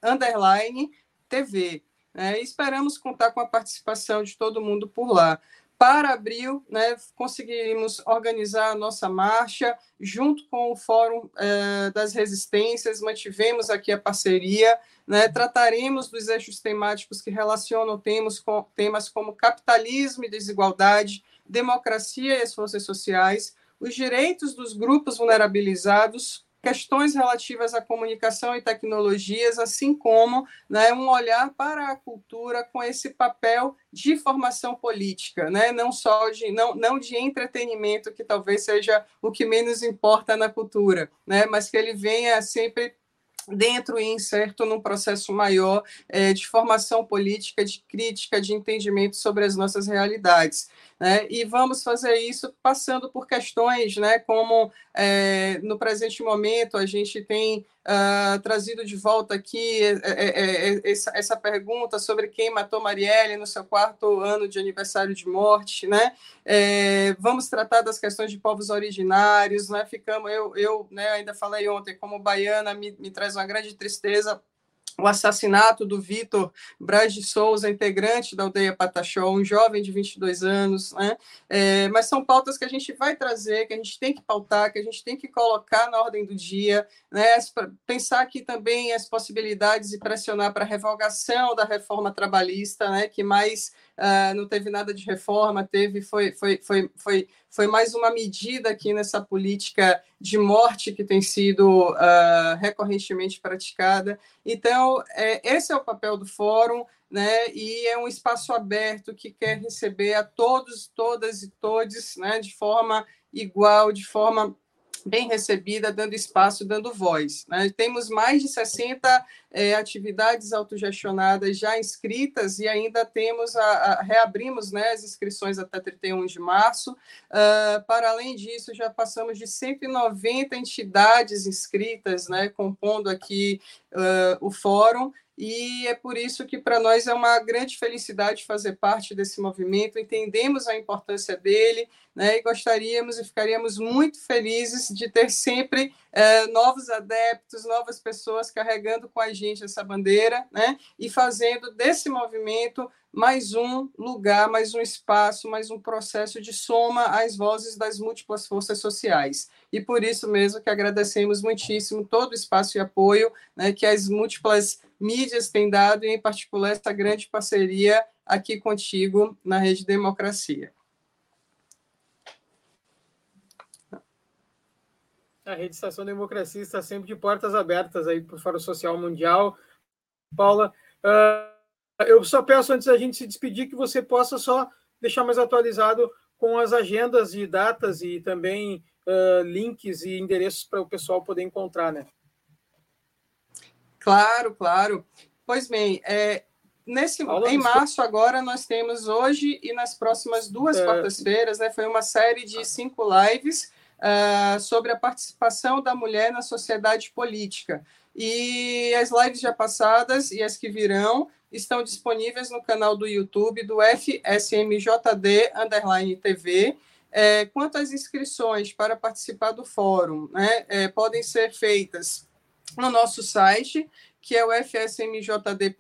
Underline TV. Né, esperamos contar com a participação de todo mundo por lá. Para abril, né, conseguiremos organizar a nossa marcha junto com o Fórum eh, das Resistências, mantivemos aqui a parceria, né, trataremos dos eixos temáticos que relacionam temas, com, temas como capitalismo e desigualdade, democracia e as forças sociais, os direitos dos grupos vulnerabilizados, questões relativas à comunicação e tecnologias, assim como né, um olhar para a cultura com esse papel de formação política, né? não só de não, não de entretenimento, que talvez seja o que menos importa na cultura, né? mas que ele venha sempre dentro e inserto num processo maior é, de formação política, de crítica, de entendimento sobre as nossas realidades. Né? E vamos fazer isso passando por questões, né, como é, no presente momento a gente tem uh, trazido de volta aqui é, é, é, essa, essa, pergunta sobre quem matou Marielle no seu quarto ano de aniversário de morte, né? É, vamos tratar das questões de povos originários, né? Ficamos, eu, eu né, ainda falei ontem, como baiana, me, me traz uma grande tristeza o assassinato do Vitor Braz de Souza, integrante da aldeia Pataxó, um jovem de 22 anos, né? É, mas são pautas que a gente vai trazer, que a gente tem que pautar, que a gente tem que colocar na ordem do dia, né? pensar aqui também as possibilidades e pressionar para a revogação da reforma trabalhista, né? que mais uh, não teve nada de reforma, teve foi, foi, foi, foi, foi mais uma medida aqui nessa política de morte que tem sido uh, recorrentemente praticada. Então, é, esse é o papel do fórum, né? E é um espaço aberto que quer receber a todos, todas e todes, né? De forma igual, de forma bem recebida, dando espaço, dando voz. Né? Temos mais de 60 é, atividades autogestionadas já inscritas e ainda temos, a, a, reabrimos né, as inscrições até 31 de março. Uh, para além disso, já passamos de 190 entidades inscritas, né, compondo aqui uh, o fórum, e é por isso que para nós é uma grande felicidade fazer parte desse movimento, entendemos a importância dele, né, e gostaríamos e ficaríamos muito felizes de ter sempre é, novos adeptos, novas pessoas carregando com a gente essa bandeira, né, e fazendo desse movimento mais um lugar, mais um espaço, mais um processo de soma às vozes das múltiplas forças sociais. E por isso mesmo que agradecemos muitíssimo todo o espaço e apoio né, que as múltiplas mídias têm dado, e em particular essa grande parceria aqui contigo na Rede Democracia. A Rede Estação Democracia está sempre de portas abertas aí para o Fórum Social Mundial. Paula, uh, eu só peço, antes da gente se despedir, que você possa só deixar mais atualizado com as agendas e datas e também uh, links e endereços para o pessoal poder encontrar, né? Claro, claro. Pois bem, é, nesse, em março agora nós temos hoje e nas próximas duas é... quartas-feiras, né, foi uma série de cinco lives uh, sobre a participação da mulher na sociedade política. E as lives já passadas e as que virão estão disponíveis no canal do YouTube do FSMJD Underline TV. É, quanto às inscrições para participar do fórum, né, é, podem ser feitas no nosso site, que é o fsmjd.org.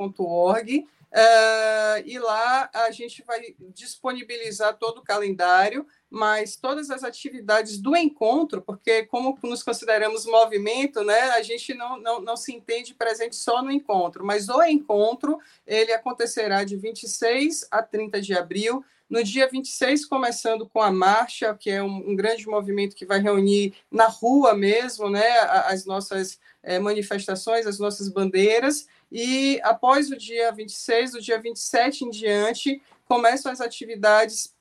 Uh, e lá a gente vai disponibilizar todo o calendário, mas todas as atividades do encontro, porque como nos consideramos movimento, né, a gente não, não, não se entende presente só no encontro, mas o encontro, ele acontecerá de 26 a 30 de abril, no dia 26, começando com a marcha, que é um, um grande movimento que vai reunir na rua mesmo, né, as nossas é, manifestações, as nossas bandeiras, e após o dia 26, do dia 27 em diante, começam as atividades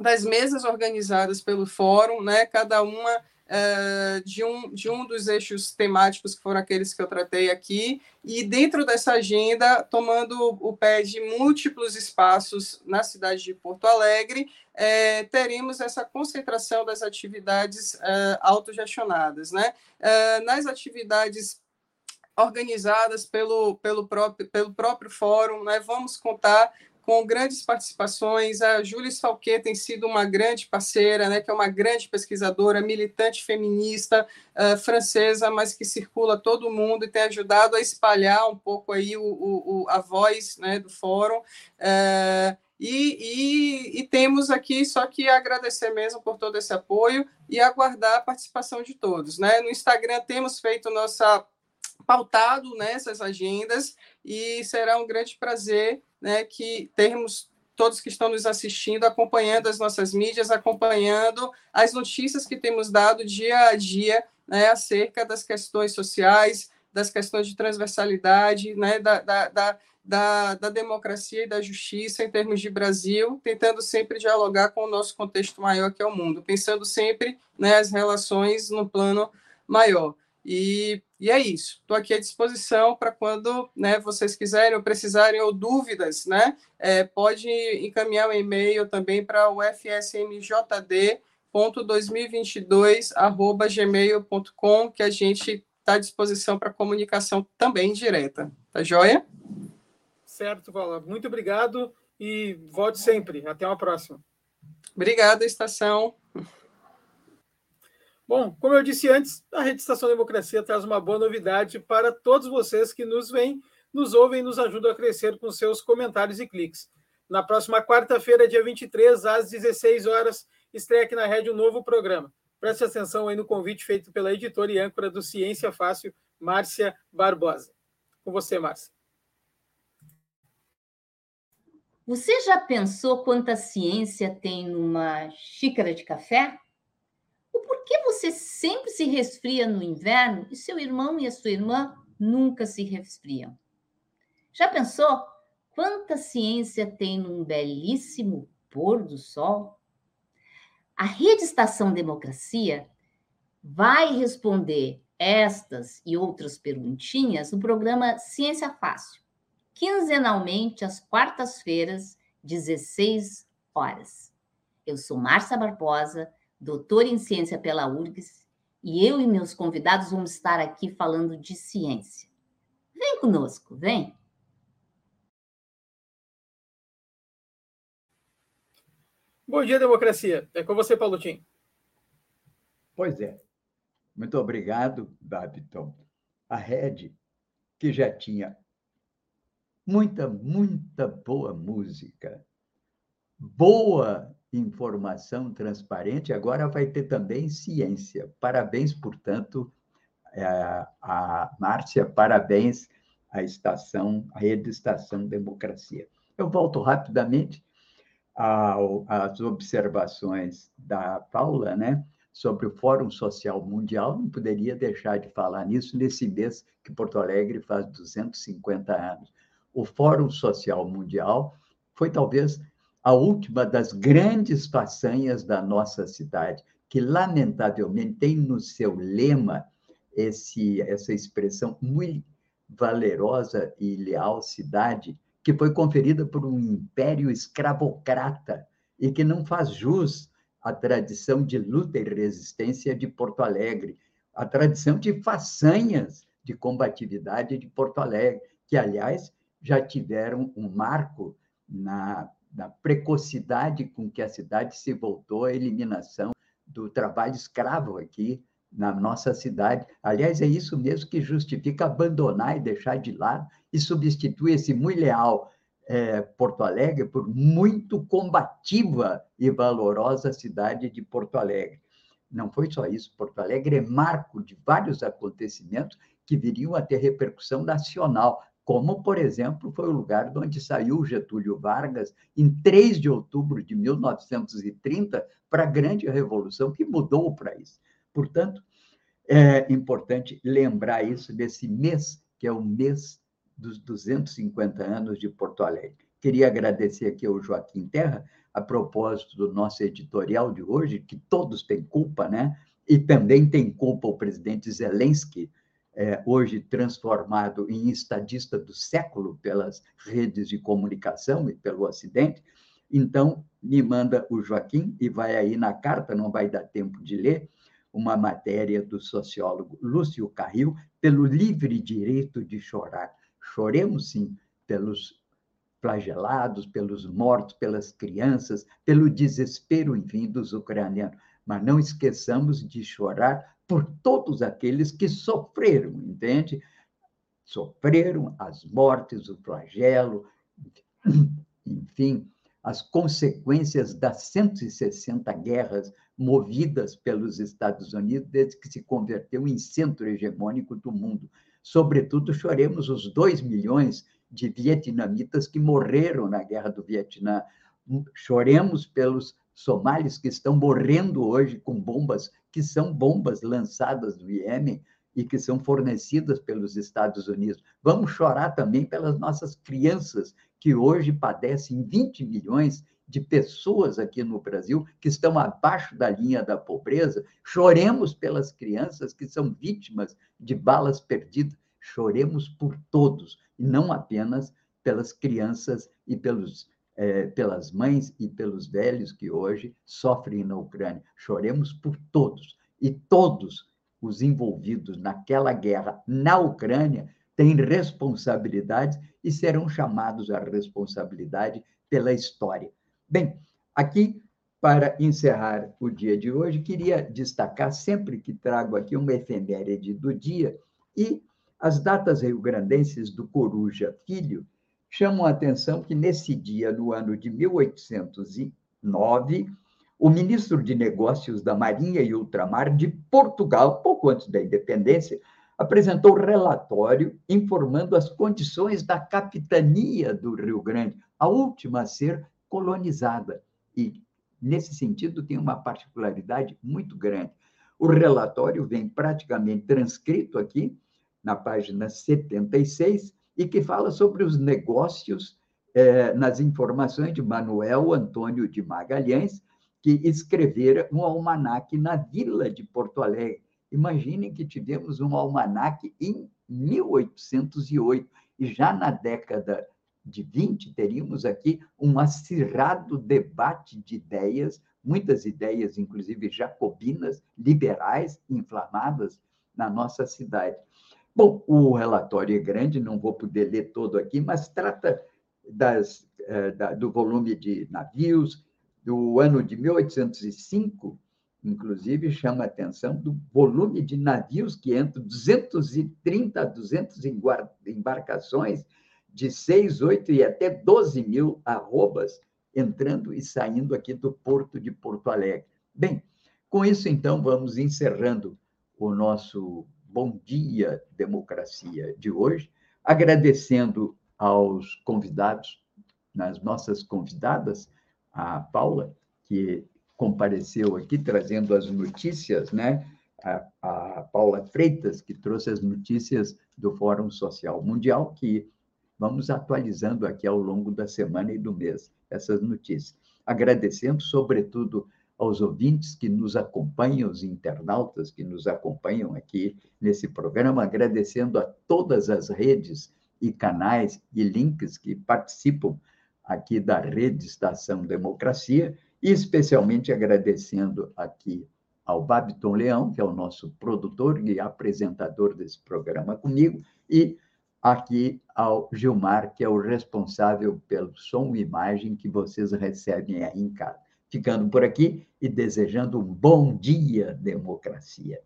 das mesas organizadas pelo fórum, né, cada uma uh, de, um, de um dos eixos temáticos que foram aqueles que eu tratei aqui, e dentro dessa agenda, tomando o pé de múltiplos espaços na cidade de Porto Alegre, é, teremos essa concentração das atividades uh, autogestionadas. Né? Nas atividades organizadas pelo, pelo, próprio, pelo próprio fórum, né? vamos contar com grandes participações. A Júlia Falquet tem sido uma grande parceira, né, que é uma grande pesquisadora, militante feminista uh, francesa, mas que circula todo mundo e tem ajudado a espalhar um pouco aí o, o, o a voz né, do fórum. Uh, e, e, e, temos aqui só que agradecer mesmo por todo esse apoio e aguardar a participação de todos. Né? No Instagram temos feito nossa pautado nessas agendas e será um grande prazer né, que termos todos que estão nos assistindo, acompanhando as nossas mídias, acompanhando as notícias que temos dado dia a dia né, acerca das questões sociais, das questões de transversalidade, né, da, da, da, da, democracia e da justiça em termos de Brasil, tentando sempre dialogar com o nosso contexto maior, que é o mundo, pensando sempre né, as relações no plano maior. E, e é isso. Estou aqui à disposição para quando né, vocês quiserem ou precisarem ou dúvidas, né? É, pode encaminhar um e-mail também para o fsmjd.2022@gmail.com que a gente está à disposição para comunicação também direta. Tá joia? Certo, Paula. Muito obrigado e volte sempre. Até uma próxima. Obrigada, estação. Bom, como eu disse antes, a Rede Estação Democracia traz uma boa novidade para todos vocês que nos veem, nos ouvem e nos ajudam a crescer com seus comentários e cliques. Na próxima quarta-feira, dia 23, às 16 horas, estreia aqui na rede um novo programa. Preste atenção aí no convite feito pela editora e âncora do Ciência Fácil, Márcia Barbosa. Com você, Márcia. Você já pensou quanta ciência tem numa xícara de café? Que você sempre se resfria no inverno e seu irmão e a sua irmã nunca se resfriam? Já pensou quanta ciência tem num belíssimo pôr do sol? A Rede Estação Democracia vai responder estas e outras perguntinhas no programa Ciência Fácil, quinzenalmente às quartas-feiras, 16 horas. Eu sou Márcia Barbosa doutor em ciência pela URGS, e eu e meus convidados vamos estar aqui falando de ciência. Vem conosco, vem! Bom dia, democracia. É com você, Paulo Tim. Pois é. Muito obrigado, Babiton. A Rede, que já tinha muita, muita boa música, boa informação transparente, agora vai ter também ciência. Parabéns, portanto, é, a Márcia, parabéns à estação, à Rede Estação Democracia. Eu volto rapidamente às observações da Paula, né, sobre o Fórum Social Mundial. Não poderia deixar de falar nisso nesse mês que Porto Alegre faz 250 anos. O Fórum Social Mundial foi talvez a última das grandes façanhas da nossa cidade, que lamentavelmente tem no seu lema esse, essa expressão muito valerosa e leal cidade, que foi conferida por um império escravocrata e que não faz jus à tradição de luta e resistência de Porto Alegre, a tradição de façanhas de combatividade de Porto Alegre, que, aliás, já tiveram um marco na da precocidade com que a cidade se voltou à eliminação do trabalho escravo aqui na nossa cidade. Aliás, é isso mesmo que justifica abandonar e deixar de lado e substituir esse muito leal é, Porto Alegre por muito combativa e valorosa cidade de Porto Alegre. Não foi só isso, Porto Alegre é marco de vários acontecimentos que viriam a ter repercussão nacional, como, por exemplo, foi o lugar de onde saiu Getúlio Vargas em 3 de outubro de 1930 para a grande revolução que mudou o país. Portanto, é importante lembrar isso desse mês, que é o mês dos 250 anos de Porto Alegre. Queria agradecer aqui ao Joaquim Terra, a propósito do nosso editorial de hoje, que todos têm culpa, né? E também tem culpa o presidente Zelensky, é, hoje transformado em estadista do século pelas redes de comunicação e pelo Ocidente. Então, me manda o Joaquim, e vai aí na carta, não vai dar tempo de ler, uma matéria do sociólogo Lúcio Carril, pelo livre direito de chorar. Choremos, sim, pelos flagelados, pelos mortos, pelas crianças, pelo desespero, enfim, dos ucranianos. Mas não esqueçamos de chorar por todos aqueles que sofreram, entende? Sofreram as mortes, o flagelo, enfim, as consequências das 160 guerras movidas pelos Estados Unidos desde que se converteu em centro hegemônico do mundo. Sobretudo, choremos os dois milhões de vietnamitas que morreram na guerra do Vietnã. Choremos pelos somalis que estão morrendo hoje com bombas que são bombas lançadas do Iêmen e que são fornecidas pelos Estados Unidos. Vamos chorar também pelas nossas crianças, que hoje padecem 20 milhões de pessoas aqui no Brasil que estão abaixo da linha da pobreza. Choremos pelas crianças que são vítimas de balas perdidas. Choremos por todos, e não apenas pelas crianças e pelos é, pelas mães e pelos velhos que hoje sofrem na Ucrânia. Choremos por todos. E todos os envolvidos naquela guerra na Ucrânia têm responsabilidades e serão chamados à responsabilidade pela história. Bem, aqui, para encerrar o dia de hoje, queria destacar, sempre que trago aqui uma efeméride do dia, e as datas rio-grandenses do Coruja Filho, chamam a atenção que, nesse dia, no ano de 1809, o ministro de Negócios da Marinha e Ultramar de Portugal, pouco antes da independência, apresentou relatório informando as condições da capitania do Rio Grande, a última a ser colonizada. E, nesse sentido, tem uma particularidade muito grande. O relatório vem praticamente transcrito aqui, na página 76, e que fala sobre os negócios eh, nas informações de Manuel Antônio de Magalhães, que escrevera um almanaque na vila de Porto Alegre. Imaginem que tivemos um almanaque em 1808, e já na década de 20 teríamos aqui um acirrado debate de ideias, muitas ideias, inclusive jacobinas, liberais, inflamadas na nossa cidade. Bom, o relatório é grande, não vou poder ler todo aqui, mas trata das, eh, do volume de navios, do ano de 1805, inclusive chama a atenção do volume de navios que entram, 230 a 200 embarcações de 6, 8 e até 12 mil arrobas entrando e saindo aqui do porto de Porto Alegre. Bem, com isso, então, vamos encerrando o nosso Bom Dia Democracia de hoje, agradecendo aos convidados, nas nossas convidadas, a Paula, que compareceu aqui trazendo as notícias, né? A, a, Paula Freitas, que trouxe as notícias do Fórum Social Mundial, que vamos atualizando aqui ao longo da semana e do mês essas notícias. Agradecendo, sobretudo, aos ouvintes que nos acompanham, os internautas que nos acompanham aqui nesse programa, agradecendo a todas as redes e canais e links que participam aqui da rede Estação Democracia, e especialmente agradecendo aqui ao Babiton Leão, que é o nosso produtor e apresentador desse programa comigo, e aqui ao Gilmar, que é o responsável pelo som e imagem que vocês recebem aí em casa ficando por aqui e desejando um bom dia, democracia.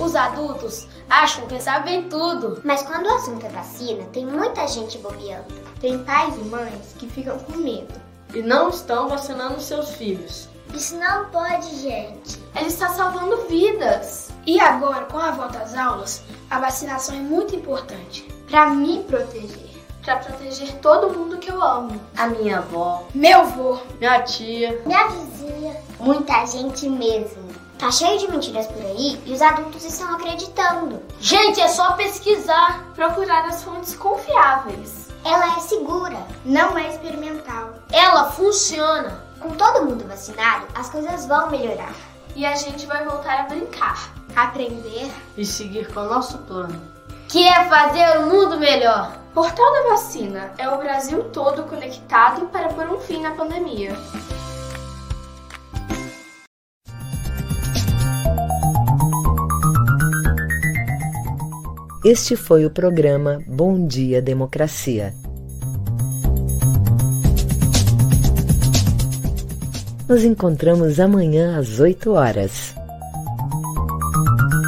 Os adultos acham que sabem tudo. Mas quando o assunto é vacina, tem muita gente bobeando. Tem pais e mães que ficam com medo e não estão vacinando seus filhos. Isso não pode, gente. Ele está salvando vidas. E agora, com a volta às aulas, a vacinação é muito importante para me proteger para proteger todo mundo que eu amo. A minha avó, meu avô, minha tia, minha vizinha, muita gente mesmo. Tá cheio de mentiras por aí e os adultos estão acreditando. Gente, é só pesquisar, procurar as fontes confiáveis. Ela é segura, não é experimental. Ela funciona. Com todo mundo vacinado, as coisas vão melhorar. E a gente vai voltar a brincar, aprender e seguir com o nosso plano, que é fazer o mundo melhor. Portal da Vacina é o Brasil todo conectado para pôr um fim na pandemia. Este foi o programa Bom Dia Democracia. Nos encontramos amanhã às 8 horas.